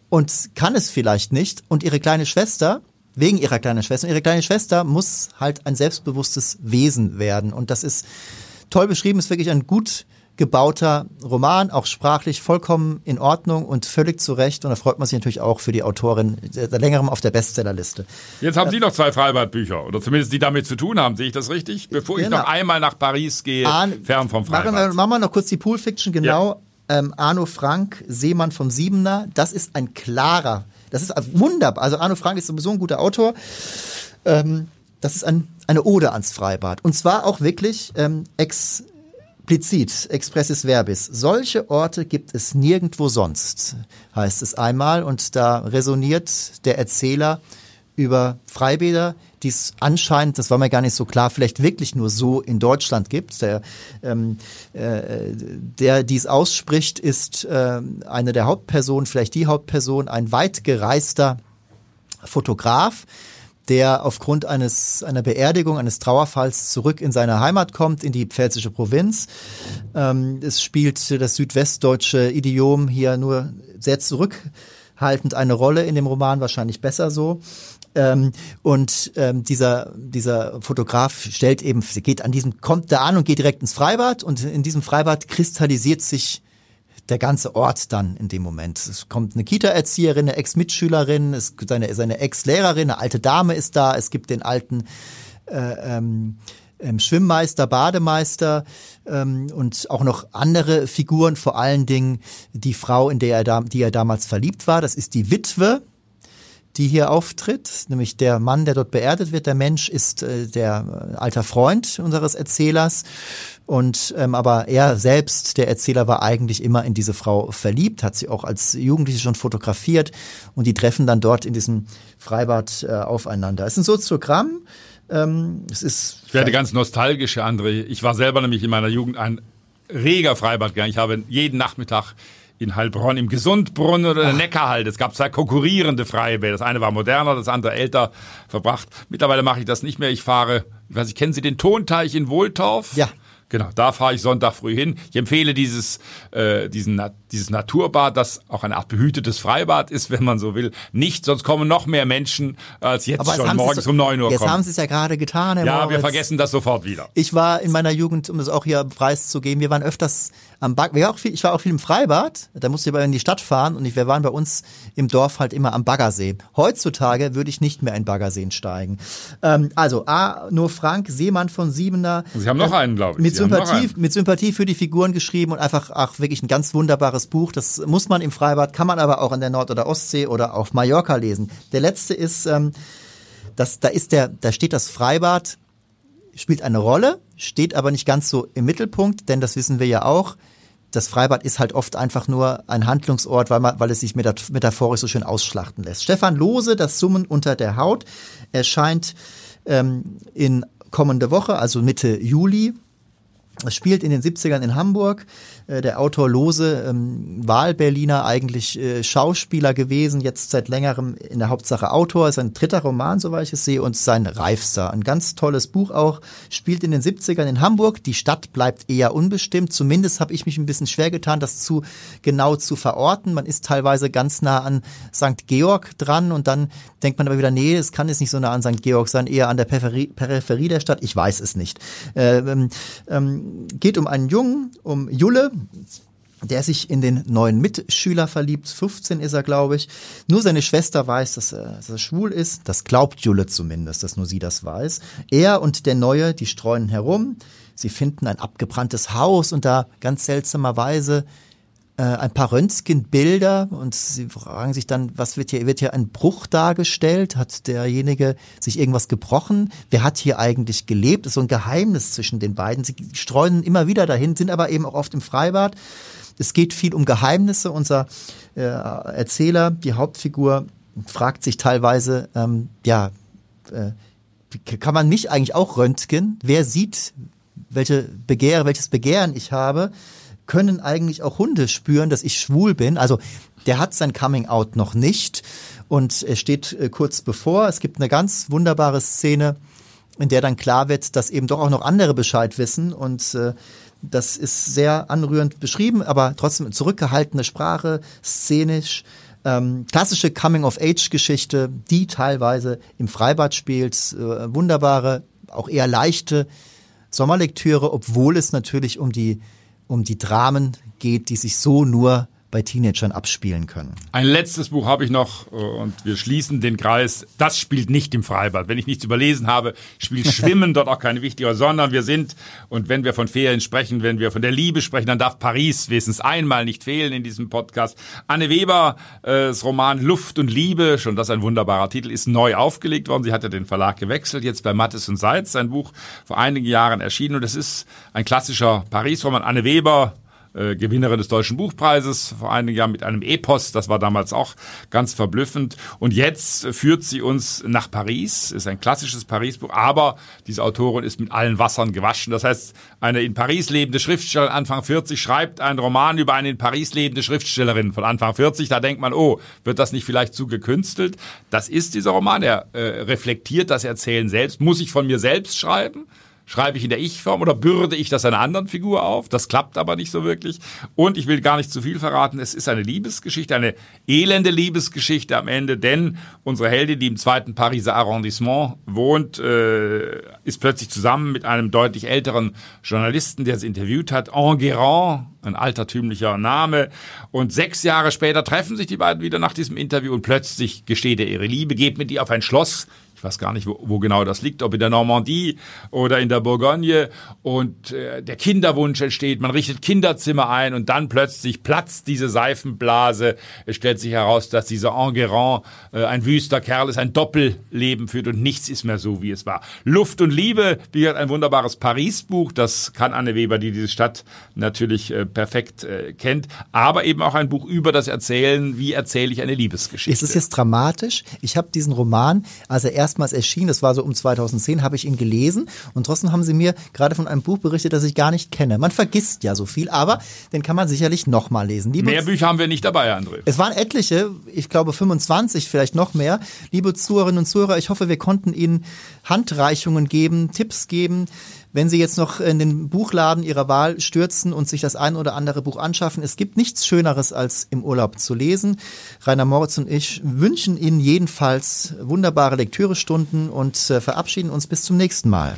und kann es vielleicht nicht. Und ihre kleine Schwester, wegen ihrer kleinen Schwester. Ihre kleine Schwester muss halt ein selbstbewusstes Wesen werden. Und das ist toll beschrieben, ist wirklich ein gut gebauter Roman, auch sprachlich vollkommen in Ordnung und völlig zu Recht. Und da freut man sich natürlich auch für die Autorin seit längerem auf der Bestsellerliste. Jetzt haben Sie noch zwei Freibadbücher oder zumindest die damit zu tun haben. Sehe ich das richtig? Bevor genau. ich noch einmal nach Paris gehe, An fern vom Freibad. Machen wir, machen wir noch kurz die Poolfiction, genau. Ja. Ähm, Arno Frank, Seemann vom Siebener. Das ist ein klarer, das ist wunderbar. Also Arno Frank ist sowieso ein guter Autor. Ähm, das ist ein, eine Ode ans Freibad. Und zwar auch wirklich ähm, ex Explizit, expressis verbis. Solche Orte gibt es nirgendwo sonst, heißt es einmal. Und da resoniert der Erzähler über Freibäder, die es anscheinend, das war mir gar nicht so klar, vielleicht wirklich nur so in Deutschland gibt. Der, ähm, äh, der dies ausspricht, ist äh, eine der Hauptpersonen, vielleicht die Hauptperson, ein weit gereister Fotograf, der aufgrund eines einer Beerdigung, eines Trauerfalls zurück in seine Heimat kommt, in die pfälzische Provinz. Ähm, es spielt das südwestdeutsche Idiom hier nur sehr zurückhaltend eine Rolle in dem Roman, wahrscheinlich besser so. Ähm, und ähm, dieser, dieser Fotograf stellt eben, geht an diesem, kommt da an und geht direkt ins Freibad und in diesem Freibad kristallisiert sich der ganze Ort dann in dem Moment. Es kommt eine Kita-Erzieherin, eine Ex-Mitschülerin, seine, seine Ex-Lehrerin, eine alte Dame ist da, es gibt den alten äh, ähm, ähm, Schwimmmeister, Bademeister ähm, und auch noch andere Figuren, vor allen Dingen die Frau, in der er da, die er damals verliebt war. Das ist die Witwe die hier auftritt, nämlich der Mann, der dort beerdet wird. Der Mensch ist äh, der äh, alter Freund unseres Erzählers. Und ähm, aber er selbst, der Erzähler, war eigentlich immer in diese Frau verliebt, hat sie auch als Jugendliche schon fotografiert und die treffen dann dort in diesem Freibad äh, aufeinander. Es ist ein Soziogramm. Ähm, es ist ich werde ganz nostalgisch, André. Ich war selber nämlich in meiner Jugend ein reger Freibadgänger. Ich habe jeden Nachmittag in Heilbronn im Gesundbrunnen oder der Neckarhalt. Es gab zwei konkurrierende Freibäder. Das eine war moderner, das andere älter verbracht. Mittlerweile mache ich das nicht mehr. Ich fahre, ich weiß nicht, kennen Sie den Tonteich in Wohltorf? Ja. Genau, da fahre ich Sonntag früh hin. Ich empfehle dieses, äh, diesen, dieses Naturbad, das auch eine Art behütetes Freibad ist, wenn man so will, nicht, sonst kommen noch mehr Menschen als jetzt Aber schon morgens um neun Uhr Jetzt kommen. haben Sie es ja gerade getan, Herr Ja, Moritz. wir vergessen das sofort wieder. Ich war in meiner Jugend, um das auch hier preiszugeben, wir waren öfters am Bag wir auch viel, ich war auch viel im Freibad, da musste ich aber in die Stadt fahren und ich, wir waren bei uns im Dorf halt immer am Baggersee. Heutzutage würde ich nicht mehr in Baggerseen steigen. Ähm, also A, nur Frank, Seemann von Siebener. Sie haben noch äh, einen, glaube ich. Mit Sie Sympathie, mit Sympathie für die Figuren geschrieben und einfach ach, wirklich ein ganz wunderbares Buch. Das muss man im Freibad, kann man aber auch an der Nord- oder Ostsee oder auf Mallorca lesen. Der letzte ist, ähm, das, da ist der, da steht das Freibad spielt eine Rolle, steht aber nicht ganz so im Mittelpunkt, denn das wissen wir ja auch. Das Freibad ist halt oft einfach nur ein Handlungsort, weil, man, weil es sich metaphorisch so schön ausschlachten lässt. Stefan Lose, das Summen unter der Haut, erscheint ähm, in kommende Woche, also Mitte Juli. Es spielt in den 70ern in Hamburg. Äh, der Autor Lose, ähm, Wahlberliner, eigentlich äh, Schauspieler gewesen, jetzt seit längerem in der Hauptsache Autor, ist ein dritter Roman, soweit ich es sehe, und sein reifster. Ein ganz tolles Buch auch, spielt in den 70ern in Hamburg. Die Stadt bleibt eher unbestimmt. Zumindest habe ich mich ein bisschen schwer getan, das zu genau zu verorten. Man ist teilweise ganz nah an St. Georg dran und dann denkt man aber wieder, nee, es kann jetzt nicht so nah an St. Georg sein, eher an der Peripherie, Peripherie der Stadt. Ich weiß es nicht. Ähm, ähm, geht um einen Jungen, um Julle, der sich in den neuen Mitschüler verliebt. 15 ist er, glaube ich. Nur seine Schwester weiß, dass er, dass er schwul ist. Das glaubt Julle zumindest, dass nur sie das weiß. Er und der Neue, die streuen herum. Sie finden ein abgebranntes Haus und da ganz seltsamerweise äh, ein paar Röntgenbilder und sie fragen sich dann, was wird hier, wird hier ein Bruch dargestellt? Hat derjenige sich irgendwas gebrochen? Wer hat hier eigentlich gelebt? Das ist so ein Geheimnis zwischen den beiden. Sie streuen immer wieder dahin, sind aber eben auch oft im Freibad. Es geht viel um Geheimnisse. Unser äh, Erzähler, die Hauptfigur, fragt sich teilweise, ähm, ja, äh, kann man mich eigentlich auch röntgen? Wer sieht, welche Begehr, welches Begehren ich habe? Können eigentlich auch Hunde spüren, dass ich schwul bin? Also der hat sein Coming Out noch nicht und er steht äh, kurz bevor. Es gibt eine ganz wunderbare Szene, in der dann klar wird, dass eben doch auch noch andere Bescheid wissen und äh, das ist sehr anrührend beschrieben, aber trotzdem zurückgehaltene Sprache, szenisch. Ähm, klassische Coming-of-Age-Geschichte, die teilweise im Freibad spielt. Äh, wunderbare, auch eher leichte Sommerlektüre, obwohl es natürlich um die, um die Dramen geht, die sich so nur bei Teenagern abspielen können. Ein letztes Buch habe ich noch äh, und wir schließen den Kreis. Das spielt nicht im Freibad. Wenn ich nichts überlesen habe, spielt Schwimmen dort auch keine wichtige, sondern wir sind, und wenn wir von Ferien sprechen, wenn wir von der Liebe sprechen, dann darf Paris wenigstens einmal nicht fehlen in diesem Podcast. Anne Weber, äh, das Roman Luft und Liebe, schon das ein wunderbarer Titel, ist neu aufgelegt worden. Sie hat ja den Verlag gewechselt, jetzt bei Mattes und Seitz, sein Buch vor einigen Jahren erschienen und es ist ein klassischer Paris-Roman. Anne Weber, äh, Gewinnerin des Deutschen Buchpreises vor einigen Jahren mit einem Epos. Das war damals auch ganz verblüffend. Und jetzt führt sie uns nach Paris. Ist ein klassisches Paris-Buch, aber diese Autorin ist mit allen Wassern gewaschen. Das heißt, eine in Paris lebende Schriftstellerin Anfang 40 schreibt einen Roman über eine in Paris lebende Schriftstellerin von Anfang 40. Da denkt man, oh, wird das nicht vielleicht zu gekünstelt? Das ist dieser Roman. Er äh, reflektiert das Erzählen selbst. Muss ich von mir selbst schreiben? Schreibe ich in der Ich-Form oder bürde ich das einer anderen Figur auf? Das klappt aber nicht so wirklich. Und ich will gar nicht zu viel verraten. Es ist eine Liebesgeschichte, eine elende Liebesgeschichte am Ende, denn unsere Heldin, die im zweiten Pariser Arrondissement wohnt, äh, ist plötzlich zusammen mit einem deutlich älteren Journalisten, der sie interviewt hat, Enguerrand, ein altertümlicher Name. Und sechs Jahre später treffen sich die beiden wieder nach diesem Interview und plötzlich gesteht er ihre Liebe, geht mit ihr auf ein Schloss weiß gar nicht, wo, wo genau das liegt, ob in der Normandie oder in der Bourgogne. Und äh, der Kinderwunsch entsteht, man richtet Kinderzimmer ein und dann plötzlich platzt diese Seifenblase. Es stellt sich heraus, dass dieser Enguerrand äh, ein wüster Kerl ist, ein Doppelleben führt und nichts ist mehr so, wie es war. Luft und Liebe, wie gesagt, ein wunderbares Paris-Buch, das kann Anne Weber, die diese Stadt natürlich äh, perfekt äh, kennt, aber eben auch ein Buch über das Erzählen, wie erzähle ich eine Liebesgeschichte. Ist es jetzt dramatisch? Ich habe diesen Roman, als er erst erstmals erschien, das war so um 2010, habe ich ihn gelesen und trotzdem haben sie mir gerade von einem Buch berichtet, das ich gar nicht kenne. Man vergisst ja so viel, aber den kann man sicherlich nochmal lesen. Liebe mehr Bücher haben wir nicht dabei, André. Es waren etliche, ich glaube 25, vielleicht noch mehr. Liebe Zuhörerinnen und Zuhörer, ich hoffe, wir konnten Ihnen Handreichungen geben, Tipps geben, wenn Sie jetzt noch in den Buchladen Ihrer Wahl stürzen und sich das ein oder andere Buch anschaffen, es gibt nichts Schöneres als im Urlaub zu lesen. Rainer Moritz und ich wünschen Ihnen jedenfalls wunderbare Lektürestunden und äh, verabschieden uns bis zum nächsten Mal.